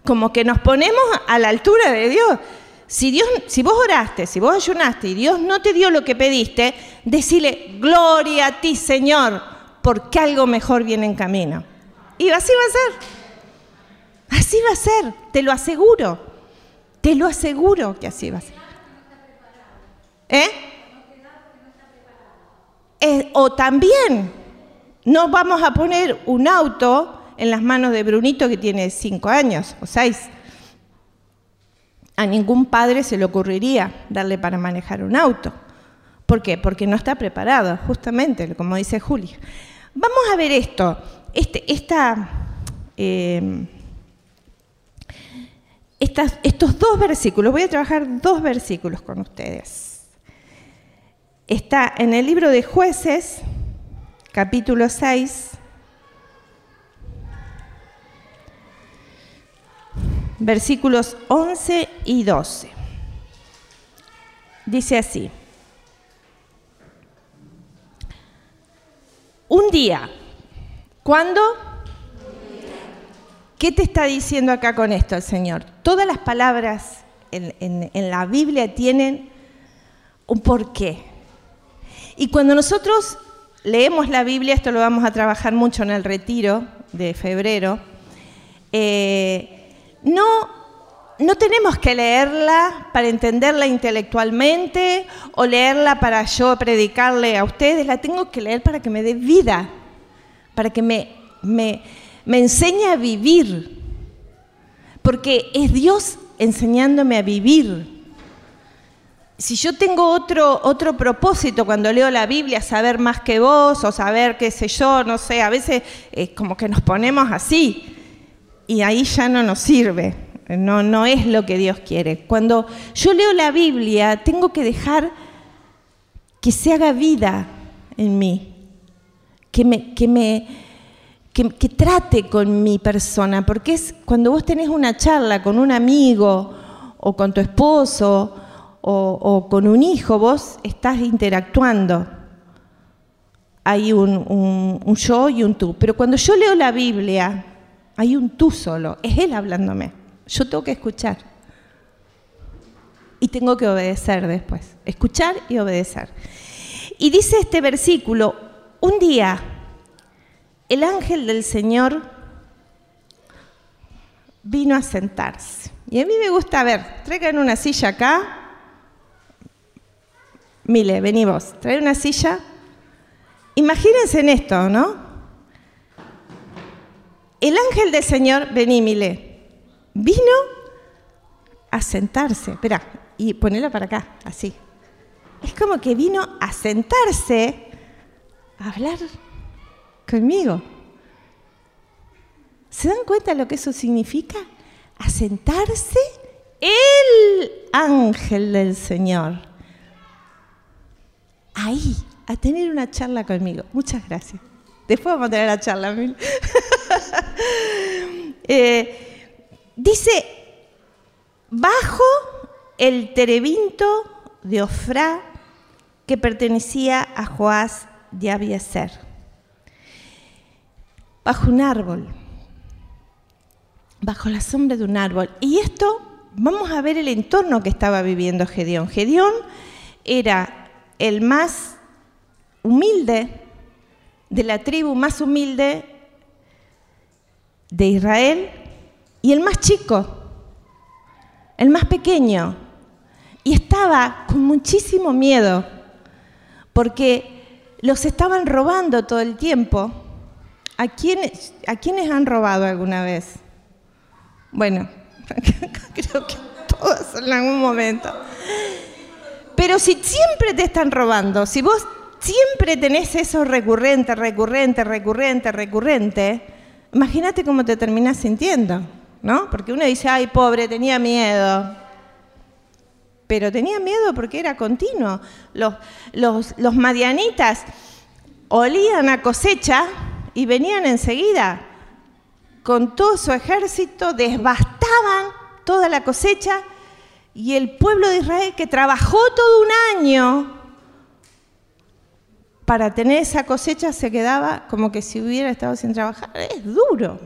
Como que nos ponemos a la altura de Dios. Si, Dios, si vos oraste, si vos ayunaste y Dios no te dio lo que pediste, decile, gloria a ti, Señor, porque algo mejor viene en camino. Y así va a ser. Así va a ser, te lo aseguro. Te lo aseguro que así va a ser. ¿Eh? ¿Eh? o también, no vamos a poner un auto en las manos de Brunito que tiene cinco años o seis. A ningún padre se le ocurriría darle para manejar un auto. ¿Por qué? Porque no está preparado, justamente, como dice Juli. Vamos a ver esto, este, esta, eh, estos dos versículos. Voy a trabajar dos versículos con ustedes. Está en el libro de jueces, capítulo 6, versículos 11 y 12. Dice así, un día, ¿cuándo? ¿Qué te está diciendo acá con esto el Señor? Todas las palabras en, la Biblia tienen un porqué. Y cuando nosotros leemos la Biblia, esto lo vamos a trabajar mucho en el retiro de febrero, eh, no no tenemos que leerla para entenderla intelectualmente o leerla para yo predicarle a ustedes, la tengo que leer para que me dé vida, para que me, me, me enseñe a vivir, porque es Dios enseñándome a vivir. Si yo tengo otro, otro propósito cuando leo la Biblia, saber más que vos o saber qué sé yo, no sé, a veces es como que nos ponemos así y ahí ya no nos sirve, no, no es lo que Dios quiere. Cuando yo leo la Biblia, tengo que dejar que se haga vida en mí, que me, que me que, trate con mi persona, porque es cuando vos tenés una charla con un amigo o con tu esposo o, con un hijo, vos estás interactuando. Hay un, un, yo y un tú. Pero cuando yo leo la Biblia, hay un tú solo, es Él hablándome. Yo tengo que escuchar. Y tengo que obedecer después. Escuchar y obedecer. Y dice este versículo, un día el ángel del Señor vino a sentarse. Y a mí me gusta ver, traigan una silla acá. Mile, vení vos, trae una silla. Imagínense en esto, ¿no? El ángel del Señor, vení, Mile, vino a sentarse. Espera, y ponela para acá, así. Es como que vino a sentarse a hablar conmigo. ¿Se dan cuenta lo que eso significa? Asentarse el ángel del Señor. Ahí, a tener una charla conmigo. Muchas gracias. Después vamos a tener la charla. *laughs* eh, dice, bajo el terebinto de Ofrá que pertenecía a Joás de Abieser bajo un árbol, bajo la sombra de un árbol. Y esto, vamos a ver el entorno que estaba viviendo Gedeón. Gedeón era el más humilde, de la tribu más humilde de Israel y el más chico, el más pequeño. Y estaba con muchísimo miedo porque los estaban robando todo el tiempo ¿A quiénes, ¿A han robado alguna vez? Bueno, *laughs* creo que todos en algún momento. Pero si siempre te están robando, si vos siempre tenés eso recurrente, recurrente, recurrente, recurrente, imagínate cómo te terminas sintiendo, ¿no? Porque uno dice, ay, pobre, tenía miedo. Pero tenía miedo porque era continuo. Los, los, los madianitas olían a cosecha y venían enseguida con todo su ejército, desbastaban toda la cosecha y el pueblo de Israel que trabajó todo un año para tener esa cosecha se quedaba como que si hubiera estado sin trabajar. Es duro.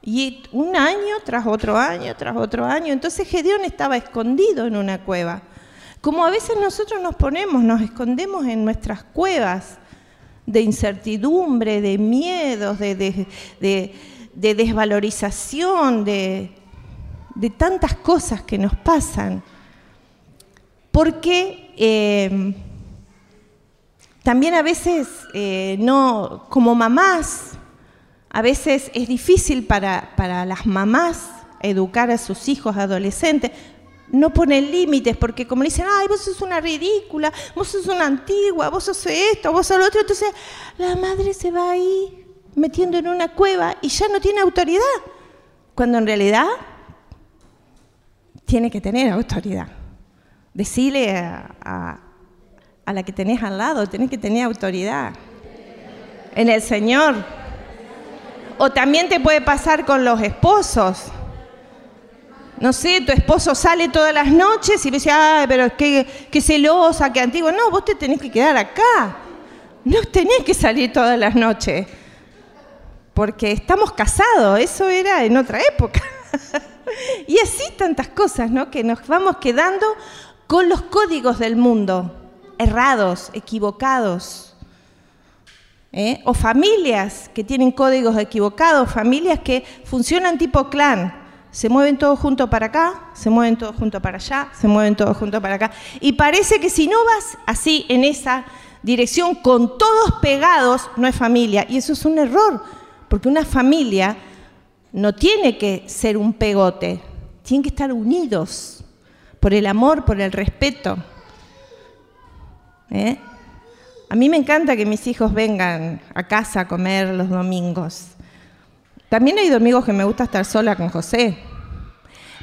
Y un año tras otro año, tras otro año. Entonces Gedeón estaba escondido en una cueva. Como a veces nosotros nos ponemos, nos escondemos en nuestras cuevas de incertidumbre, de miedos, de, desvalorización, de, tantas cosas que nos pasan. Porque eh, también a veces, eh, no, como mamás, a veces es difícil para, para las mamás educar a sus hijos adolescentes, no ponen límites, porque como dicen, ay, vos sos una ridícula, vos sos una antigua, vos sos esto, vos sos lo otro, entonces la madre se va ahí metiendo en una cueva y ya no tiene autoridad, cuando en realidad tiene que tener autoridad. Decirle a, la que tenés al lado, tenés que tener autoridad en el Señor. O también te puede pasar con los esposos no sé, tu esposo sale todas las noches y dice, ay, pero qué, qué celosa, qué antiguo. No, vos te tenés que quedar acá. No tenés que salir todas las noches. Porque estamos casados, eso era en otra época. *laughs* y así tantas cosas, ¿no? Que nos vamos quedando con los códigos del mundo, errados, equivocados. ¿eh? O familias que tienen códigos equivocados, familias que funcionan tipo clan se mueven todos juntos para acá, se mueven todos juntos para allá, se mueven todos juntos para acá. Y parece que si no vas así en esa dirección con todos pegados, no es familia. Y eso es un error, porque una familia no tiene que ser un pegote, tienen que estar unidos por el amor, por el respeto. ¿Eh? A mí me encanta que mis hijos vengan a casa a comer los domingos. También hay domingos que me gusta estar sola con José.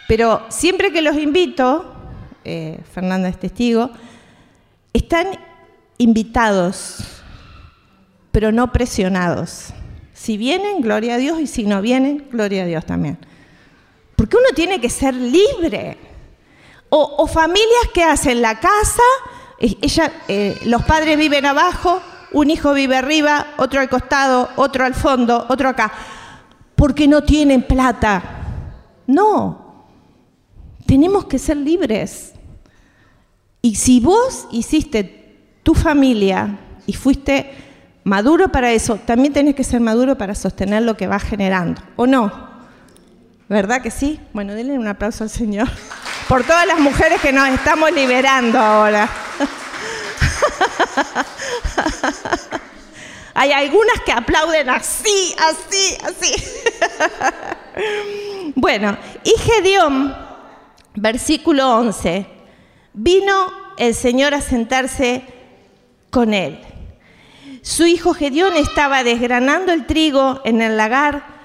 Pero siempre que los invito, eh, Fernanda es testigo, están invitados, pero no presionados. Si vienen, gloria a Dios, y si no vienen, gloria a Dios también. Porque uno tiene que ser libre. O, familias que hacen la casa, ella, eh, los padres viven abajo, un hijo vive arriba, otro al costado, otro al fondo, otro acá, porque no tienen plata. No, tenemos que ser libres. Y si vos hiciste tu familia y fuiste maduro para eso, también tenés que ser maduro para sostener lo que vas generando, ¿o no? ¿Verdad que sí? Bueno, denle un aplauso al Señor por todas las mujeres que nos estamos liberando ahora. *laughs* Hay algunas que aplauden así, así, así. *laughs* bueno, y Gedeón, versículo 11, vino el Señor a sentarse con él. Su hijo Gedeón estaba desgranando el trigo en el lagar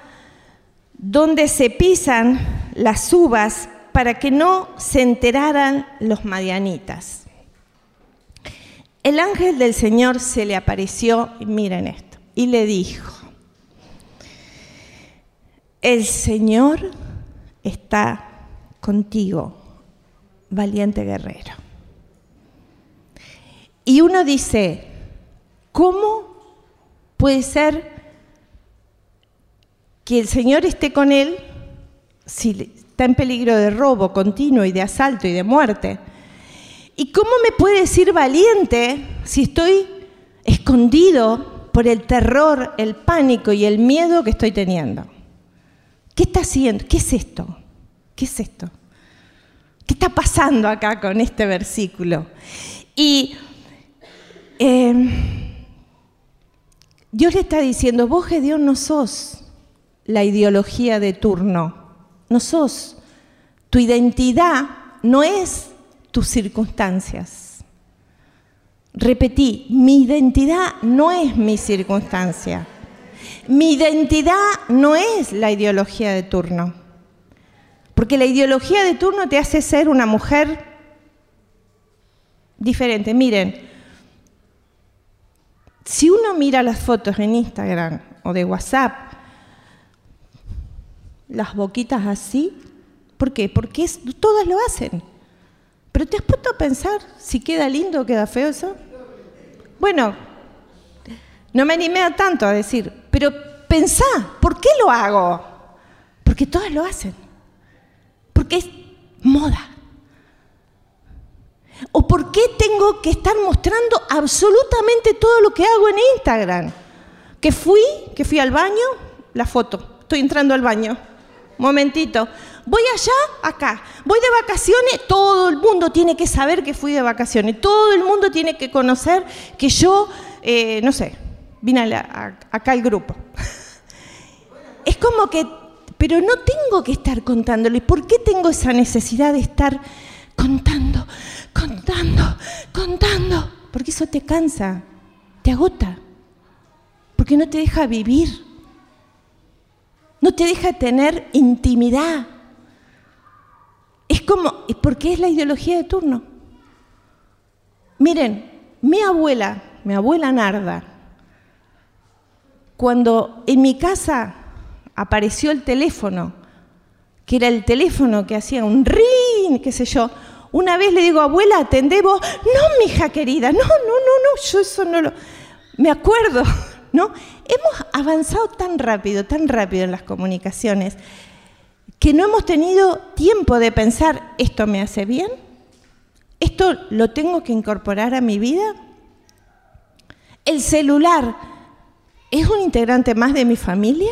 donde se pisan las uvas para que no se enteraran los madianitas. El ángel del Señor se le apareció, miren esto, y le dijo, el Señor está contigo, valiente guerrero. Y uno dice, ¿cómo puede ser que el Señor esté con él si está en peligro de robo continuo y de asalto y de muerte? ¿Y cómo me puede decir valiente si estoy escondido por el terror, el pánico y el miedo que estoy teniendo? ¿Qué está haciendo? ¿Qué es esto? ¿Qué es esto? ¿Qué está pasando acá con este versículo? Y em, Dios le está diciendo, vos Dios no sos la ideología de turno, no sos. Tu identidad no es tus circunstancias. Repetí, mi identidad no es mi circunstancia. Mi identidad no es la ideología de turno. Porque la ideología de turno te hace ser una mujer diferente. Miren, si uno mira las fotos en Instagram o de WhatsApp, las boquitas así, ¿por qué? Porque todas lo hacen. Pero te has puesto a pensar si queda lindo o queda feo eso. Bueno, no me animé a tanto a decir, pero pensá, ¿por qué lo hago? Porque todas lo hacen. Porque es moda. ¿O por qué tengo que estar mostrando absolutamente todo lo que hago en Instagram? Que fui, que fui al baño, la foto. Estoy entrando al baño. Momentito. Voy allá, acá. Voy de vacaciones, todo el mundo tiene que saber que fui de vacaciones. Todo el mundo tiene que conocer que yo, eh, no sé, vine acá al grupo. *laughs* Es como que, pero no tengo que estar contándole. ¿Por qué tengo esa necesidad de estar contando, contando, contando? Porque eso te cansa, te agota, porque no te deja vivir, no te deja tener intimidad. Es como, porque es la ideología de turno. Miren, mi abuela, mi abuela Narda, cuando en mi casa apareció el teléfono, que era el teléfono que hacía un ring, qué sé yo, una vez le digo, abuela, atendé vos. No, mija querida, no, no, no, no, yo eso no lo... Me acuerdo, *laughs* ¿no? Hemos avanzado tan rápido, tan rápido en las comunicaciones, que no hemos tenido tiempo de pensar, ¿esto me hace bien? ¿Esto lo tengo que incorporar a mi vida? El celular ¿Es un integrante más de mi familia?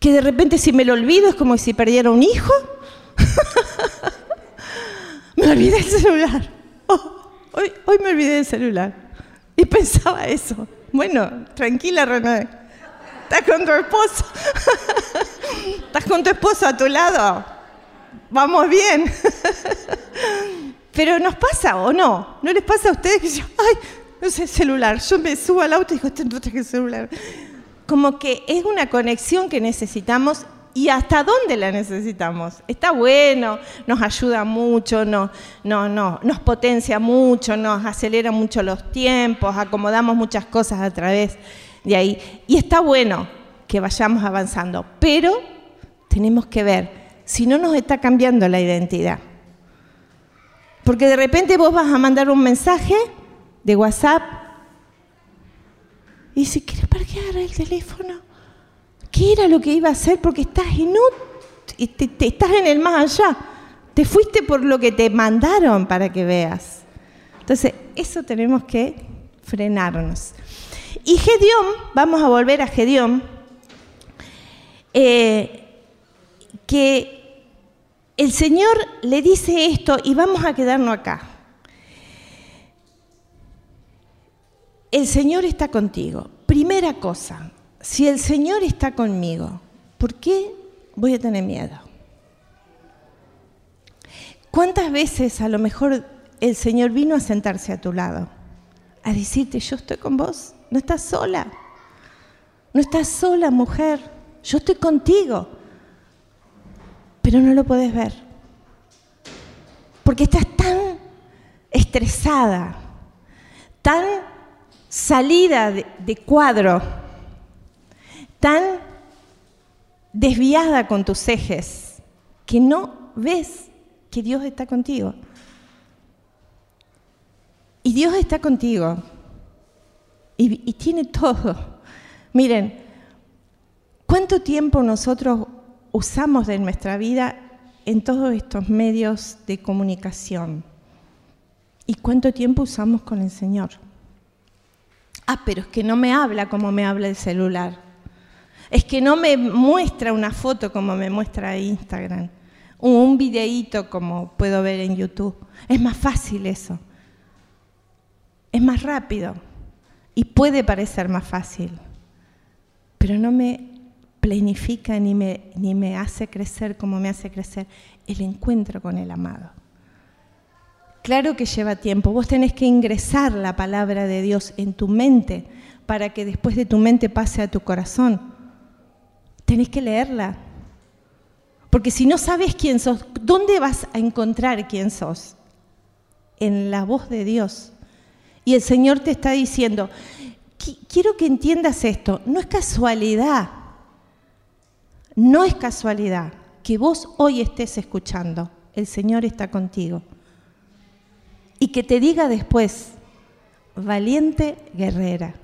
que de repente si me lo olvido es como si perdiera un hijo. *laughs* me olvidé el celular. Oh, hoy, hoy me olvidé del celular. Y pensaba eso. Bueno, tranquila, René. Estás con tu esposo. *laughs* Estás con tu esposo a tu lado. Vamos bien. *laughs* Pero nos pasa o no. ¿No les pasa a ustedes que yo, ay, no sé, celular? Yo me subo al auto y digo, este no traje celular. Como que es una conexión que necesitamos y hasta dónde la necesitamos. Está bueno, nos ayuda mucho, no, no, no, nos potencia mucho, nos acelera mucho los tiempos, acomodamos muchas cosas a través de ahí. Y está bueno que vayamos avanzando, pero tenemos que ver si no nos está cambiando la identidad. Porque de repente vos vas a mandar un mensaje de WhatsApp y si ¿quieres parquear el teléfono? ¿Qué era lo que iba a hacer? Porque estás en, estás en el más allá. Te fuiste por lo que te mandaron para que veas. Entonces, eso tenemos que frenarnos. Y Gedeón, vamos a volver a Gedeón, eh, que el Señor le dice esto y vamos a quedarnos acá. El Señor está contigo. Primera cosa, si el Señor está conmigo, ¿por qué voy a tener miedo? ¿Cuántas veces a lo mejor el Señor vino a sentarse a tu lado? A decirte, yo estoy con vos, no estás sola, no estás sola mujer, yo estoy contigo, pero no lo puedes ver, porque estás tan estresada, tan salida de, de cuadro tan desviada con tus ejes que no ves que Dios está contigo. Y Dios está contigo. Y, tiene todo. Miren, ¿cuánto tiempo nosotros usamos de nuestra vida en todos estos medios de comunicación? ¿Y cuánto tiempo usamos con el Señor? Ah, pero es que no me habla como me habla el celular es que no me muestra una foto como me muestra Instagram, o un videíto como puedo ver en YouTube. Es más fácil eso. Es más rápido y puede parecer más fácil, pero no me planifica ni me, ni me hace crecer como me hace crecer el encuentro con el amado. Claro que lleva tiempo, vos tenés que ingresar la palabra de Dios en tu mente para que después de tu mente pase a tu corazón tenés que leerla. Porque si no sabes quién sos, ¿dónde vas a encontrar quién sos? En la voz de Dios. Y el Señor te está diciendo, quiero que entiendas esto, no es casualidad, no es casualidad que vos hoy estés escuchando, el Señor está contigo. Y que te diga después, valiente guerrera.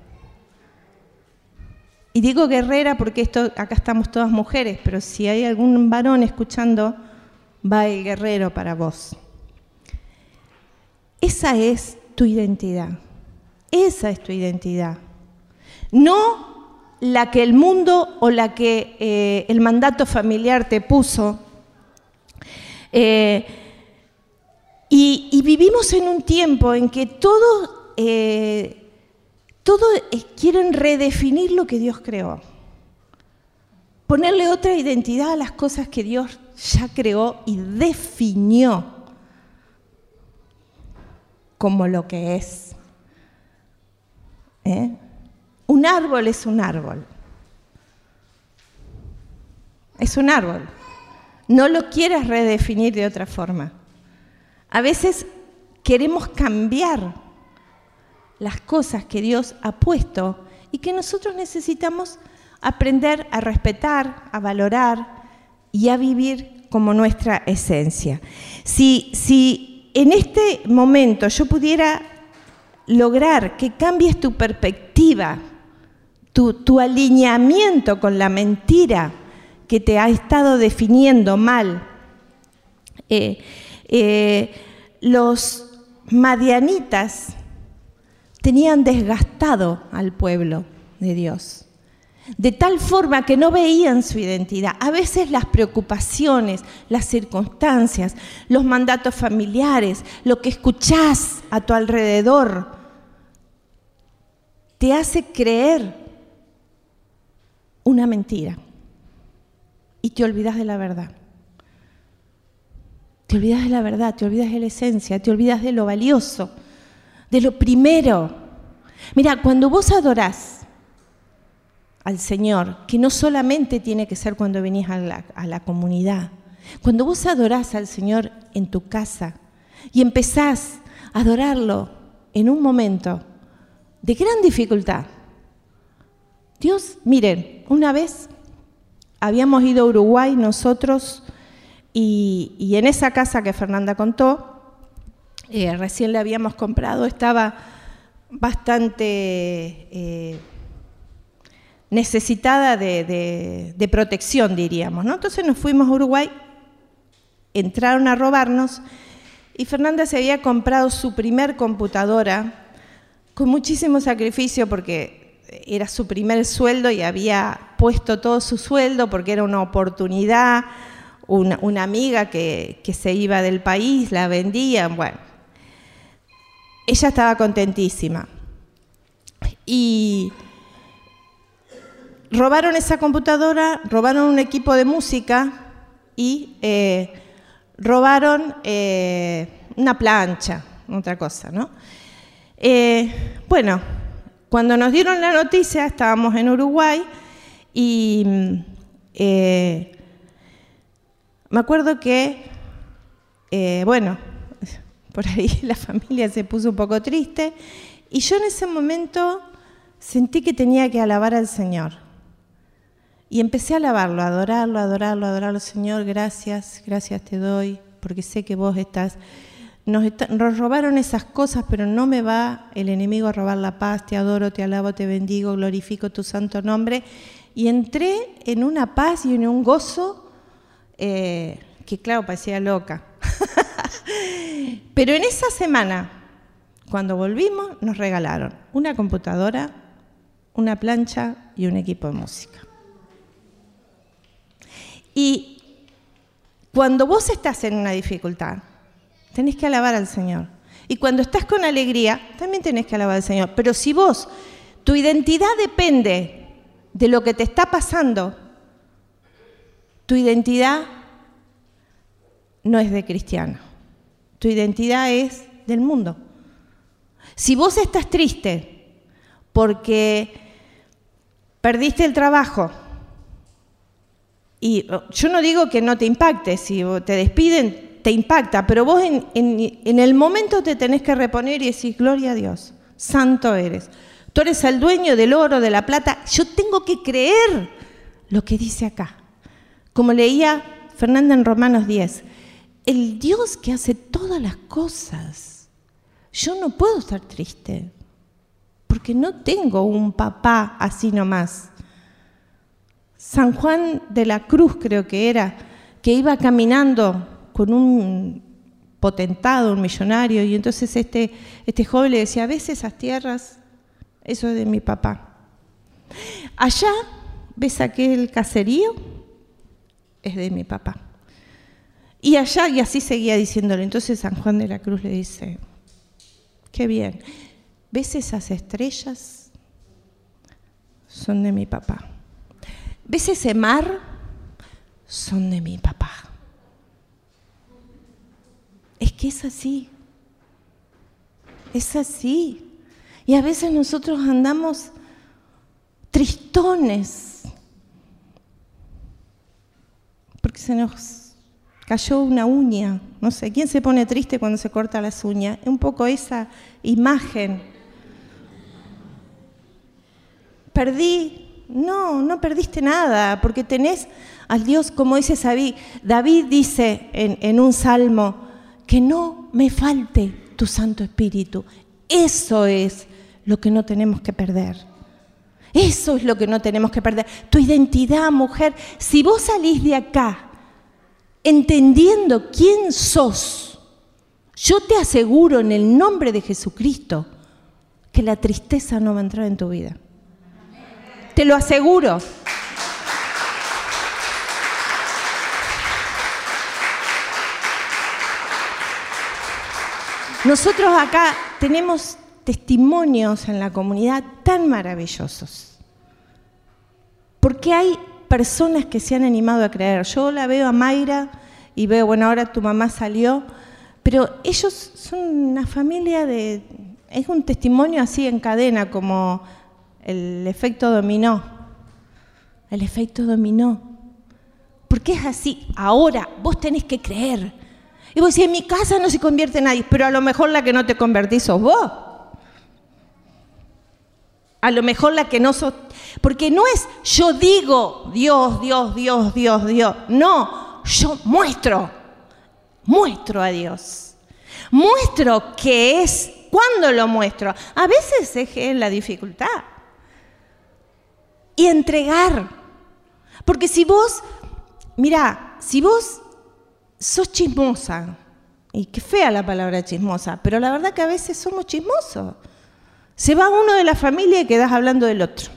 Y digo guerrera porque esto, acá estamos todas mujeres, pero si hay algún varón escuchando, va el guerrero para vos. Esa es tu identidad. Esa es tu identidad. No la que el mundo o la que eh, el mandato familiar te puso. Eh, y, vivimos en un tiempo en que todo eh, todo quieren redefinir lo que Dios creó. Ponerle otra identidad a las cosas que Dios ya creó y definió como lo que es. ¿Eh? Un árbol es un árbol. Es un árbol. No lo quieras redefinir de otra forma. A veces queremos cambiar las cosas que Dios ha puesto y que nosotros necesitamos aprender a respetar, a valorar y a vivir como nuestra esencia. Si, si en este momento yo pudiera lograr que cambies tu perspectiva, tu, alineamiento con la mentira que te ha estado definiendo mal, eh, eh, los madianitas tenían desgastado al pueblo de Dios. De tal forma que no veían su identidad. A veces las preocupaciones, las circunstancias, los mandatos familiares, lo que escuchás a tu alrededor, te hace creer una mentira y te olvidas de la verdad. Te olvidas de la verdad, te olvidas de la esencia, te olvidas de lo valioso, de lo primero. Mira, cuando vos adorás al Señor, que no solamente tiene que ser cuando venís a la, la comunidad, cuando vos adorás al Señor en tu casa y empezás a adorarlo en un momento de gran dificultad. Dios, miren, una vez habíamos ido a Uruguay nosotros y, en esa casa que Fernanda contó, eh, recién le habíamos comprado, estaba bastante eh, necesitada de, protección, diríamos. ¿no? Entonces nos fuimos a Uruguay, entraron a robarnos y Fernanda se había comprado su primer computadora con muchísimo sacrificio porque era su primer sueldo y había puesto todo su sueldo porque era una oportunidad, una, amiga que, que, se iba del país, la vendían, bueno. Ella estaba contentísima. Y robaron esa computadora, robaron un equipo de música y eh, robaron eh, una plancha, otra cosa, ¿no? Eh, bueno, cuando nos dieron la noticia, estábamos en Uruguay y me acuerdo que, bueno, *laughs* por ahí la familia se puso un poco triste y yo en ese momento sentí que tenía que alabar al Señor. Y empecé a alabarlo, a adorarlo, a adorarlo, a adorarlo. Señor, gracias, gracias te doy, porque sé que vos estás... Nos, robaron esas cosas, pero no me va el enemigo a robar la paz. Te adoro, te alabo, te bendigo, glorifico tu santo nombre. Y entré en una paz y en un gozo eh, que, claro, parecía loca. *laughs* pero en esa semana, cuando volvimos, nos regalaron una computadora, una plancha y un equipo de música. Y cuando vos estás en una dificultad, tenés que alabar al Señor. Y cuando estás con alegría, también tenés que alabar al Señor. Pero si vos, tu identidad depende de lo que te está pasando, tu identidad no es de cristiano. Tu identidad es del mundo. Si vos estás triste porque perdiste el trabajo, y yo no digo que no te impacte, si te despiden, te impacta, pero vos en, el momento te tenés que reponer y decir, gloria a Dios, santo eres. Tú eres el dueño del oro, de la plata. Yo tengo que creer lo que dice acá. Como leía Fernanda en Romanos 10, el Dios que hace todas las cosas. Yo no puedo estar triste, porque no tengo un papá así nomás San Juan de la Cruz creo que era, que iba caminando con un potentado, un millonario, y entonces este, este joven le decía, ¿ves esas tierras? Eso es de mi papá. Allá, ¿ves aquel caserío? Es de mi papá. Y allá, y así seguía diciéndole. Entonces San Juan de la Cruz le dice, qué bien, ¿ves esas estrellas? Son de mi papá. ¿Ves ese mar? Son de mi papá. Es que es así. Es así. Y a veces nosotros andamos tristones porque se nos cayó una uña. No sé, ¿quién se pone triste cuando se corta las uñas? Un poco esa imagen. Perdí no, no perdiste nada, porque tenés al Dios, como dice David, David dice en, un salmo, que no me falte tu Santo Espíritu. Eso es lo que no tenemos que perder. Eso es lo que no tenemos que perder. Tu identidad, mujer, si vos salís de acá entendiendo quién sos, yo te aseguro en el nombre de Jesucristo que la tristeza no va a entrar en tu vida te lo aseguro. Nosotros acá tenemos testimonios en la comunidad tan maravillosos. Porque hay personas que se han animado a creer. Yo la veo a Mayra y veo, bueno, ahora tu mamá salió, pero ellos son una familia de... Es un testimonio así en cadena, como el efecto dominó. El efecto dominó. Porque es así. Ahora vos tenés que creer. Y vos decís, en mi casa no se convierte nadie, pero a lo mejor la que no te convertís sos vos. A lo mejor la que no sos... Porque no es yo digo Dios, Dios, Dios, Dios, Dios. No, yo muestro. Muestro a Dios. Muestro que es. ¿Cuándo lo muestro? A veces es la dificultad. Y entregar. Porque si vos, mira, si vos sos chismosa, y qué fea la palabra chismosa, pero la verdad que a veces somos chismosos. Se va uno de la familia y quedas hablando del otro.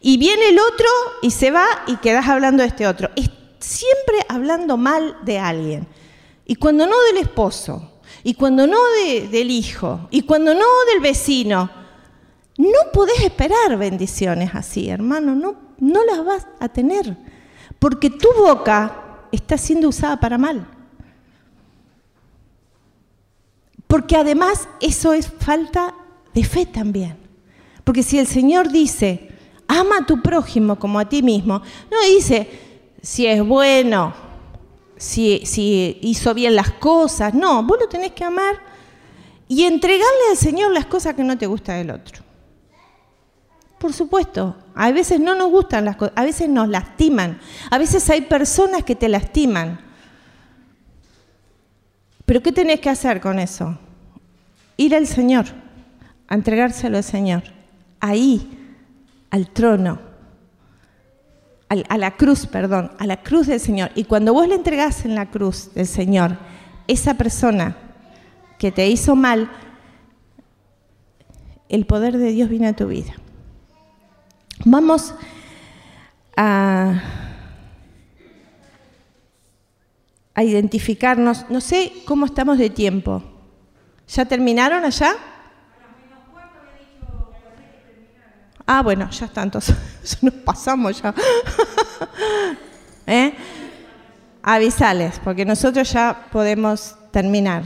Y viene el otro y se va y quedas hablando de este otro. Es siempre hablando mal de alguien. Y cuando no del esposo, y cuando no del hijo, y cuando no del vecino, no podés esperar bendiciones así, hermano, no, no las vas a tener, porque tu boca está siendo usada para mal. Porque además eso es falta de fe también. Porque si el Señor dice, ama a tu prójimo como a ti mismo, no dice si es bueno, si, si hizo bien las cosas, no, vos lo tenés que amar y entregarle al Señor las cosas que no te gusta del otro. Por supuesto, a veces no nos gustan las cosas, a veces nos lastiman, a veces hay personas que te lastiman. Pero ¿qué tenés que hacer con eso? Ir al Señor a entregárselo al Señor, ahí, al trono, a la cruz, perdón, a la cruz del Señor. Y cuando vos le entregás en la cruz del Señor, esa persona que te hizo mal, el poder de Dios viene a tu vida. Vamos a, a identificarnos. No sé cómo estamos de tiempo. ¿Ya terminaron allá? Ah, bueno, ya está, entonces *laughs* nos pasamos ya. *laughs* ¿Eh? Avisales, porque nosotros ya podemos terminar.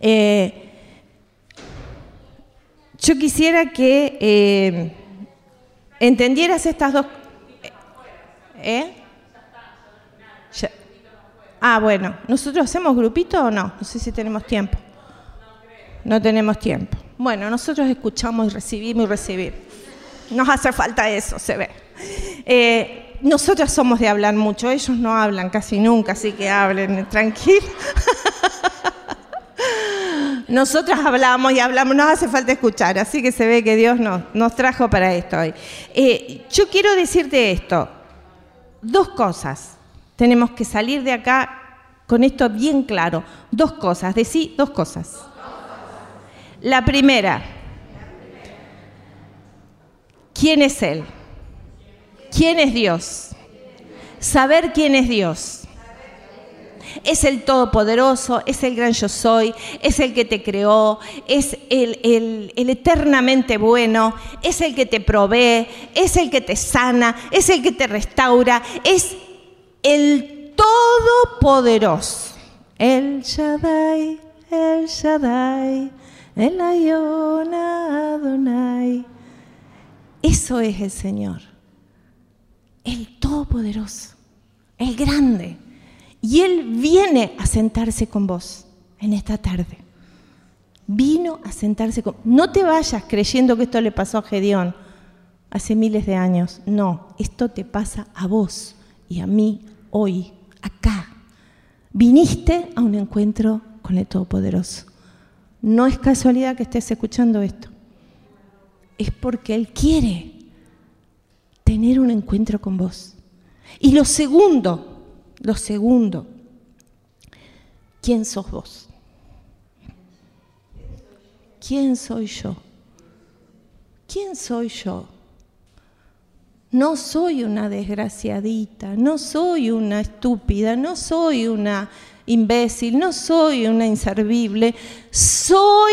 Eh, yo quisiera que eh, entendieras estas dos... ¿Eh? Ah, bueno, ¿nosotros hacemos grupito o no? No sé si tenemos tiempo. No tenemos tiempo. Bueno, nosotros escuchamos y recibimos y recibimos. Nos hace falta eso, se ve. Eh, nosotros somos de hablar mucho, ellos no hablan casi nunca, así que hablen tranquilo. *laughs* Nosotras hablamos y hablamos, nos hace falta escuchar, así que se ve que Dios nos, nos trajo para esto hoy. Eh, yo quiero decirte esto, dos cosas. Tenemos que salir de acá con esto bien claro. Dos cosas, decí dos cosas. La primera, ¿Quién es Él? ¿Quién es Dios? Saber quién es Dios. Es el Todopoderoso, es el gran yo soy, es el que te creó, es el, el, eternamente bueno, es el que te provee, es el que te sana, es el que te restaura, es el Todopoderoso. El Shaddai, el Shaddai, el Ayona Adonai. Eso es el Señor, el Todopoderoso, el Grande. Y Él viene a sentarse con vos en esta tarde. Vino a sentarse con... No te vayas creyendo que esto le pasó a Gedeón hace miles de años. No, esto te pasa a vos y a mí hoy, acá. Viniste a un encuentro con el Todopoderoso. No es casualidad que estés escuchando esto es porque Él quiere tener un encuentro con vos. Y lo segundo, lo segundo, ¿quién sos vos? ¿Quién soy yo? ¿Quién soy yo? No soy una desgraciadita, no soy una estúpida, no soy una imbécil, no soy una inservible, soy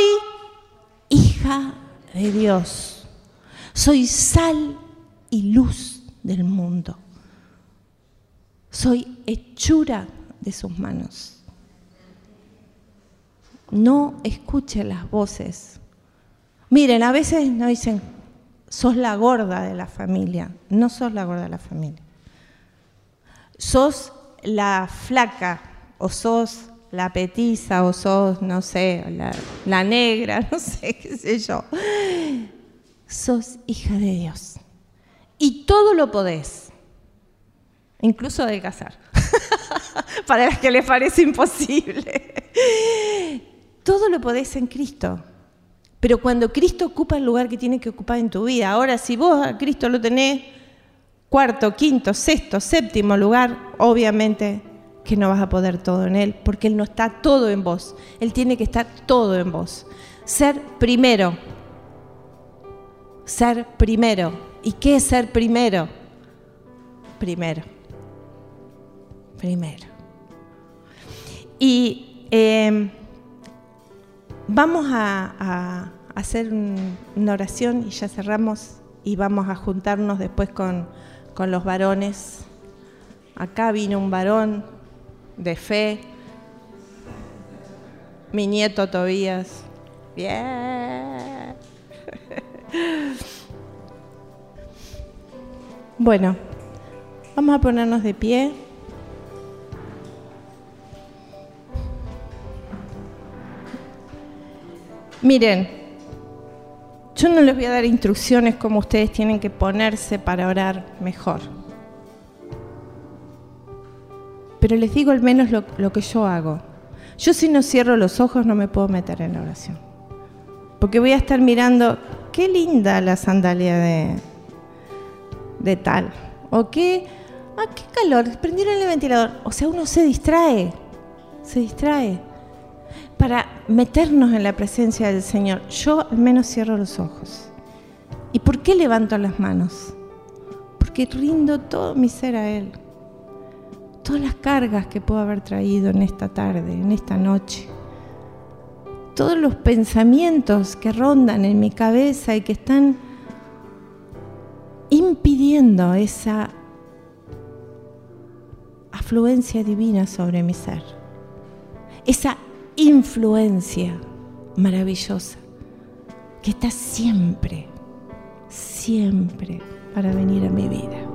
hija de Dios. Soy sal y luz del mundo. Soy hechura de sus manos. No escuche las voces. Miren, a veces nos dicen, sos la gorda de la familia. No sos la gorda de la familia. Sos la flaca o sos la petiza o sos, no sé, la, la negra, *laughs* no sé, qué sé yo. Sos hija de Dios. Y todo lo podés, incluso adelgazar, *laughs* para las que les parece imposible. Todo lo podés en Cristo. Pero cuando Cristo ocupa el lugar que tiene que ocupar en tu vida, ahora si vos a Cristo lo tenés cuarto, quinto, sexto, séptimo lugar, obviamente que no vas a poder todo en Él, porque Él no está todo en vos. Él tiene que estar todo en vos. Ser primero. Ser primero. ¿Y qué es ser primero? Primero. Primero. Y eh, vamos a, hacer un, una oración y ya cerramos y vamos a juntarnos después con, con los varones. Acá vino un varón de fe. Mi nieto Tobías. Bien. *laughs* Bueno, vamos a ponernos de pie. Miren, yo no les voy a dar instrucciones cómo ustedes tienen que ponerse para orar mejor. Pero les digo al menos lo, lo, que yo hago. Yo si no cierro los ojos no me puedo meter en la oración. Porque voy a estar mirando, qué linda la sandalia de, de tal. O qué, ah, qué calor, prendieron el ventilador. O sea, uno se distrae, se distrae. Para meternos en la presencia del Señor, yo al menos cierro los ojos. ¿Y por qué levanto las manos? Porque rindo todo mi ser a Él todas las cargas que puedo haber traído en esta tarde, en esta noche, todos los pensamientos que rondan en mi cabeza y que están impidiendo esa afluencia divina sobre mi ser, esa influencia maravillosa que está siempre, siempre para venir a mi vida.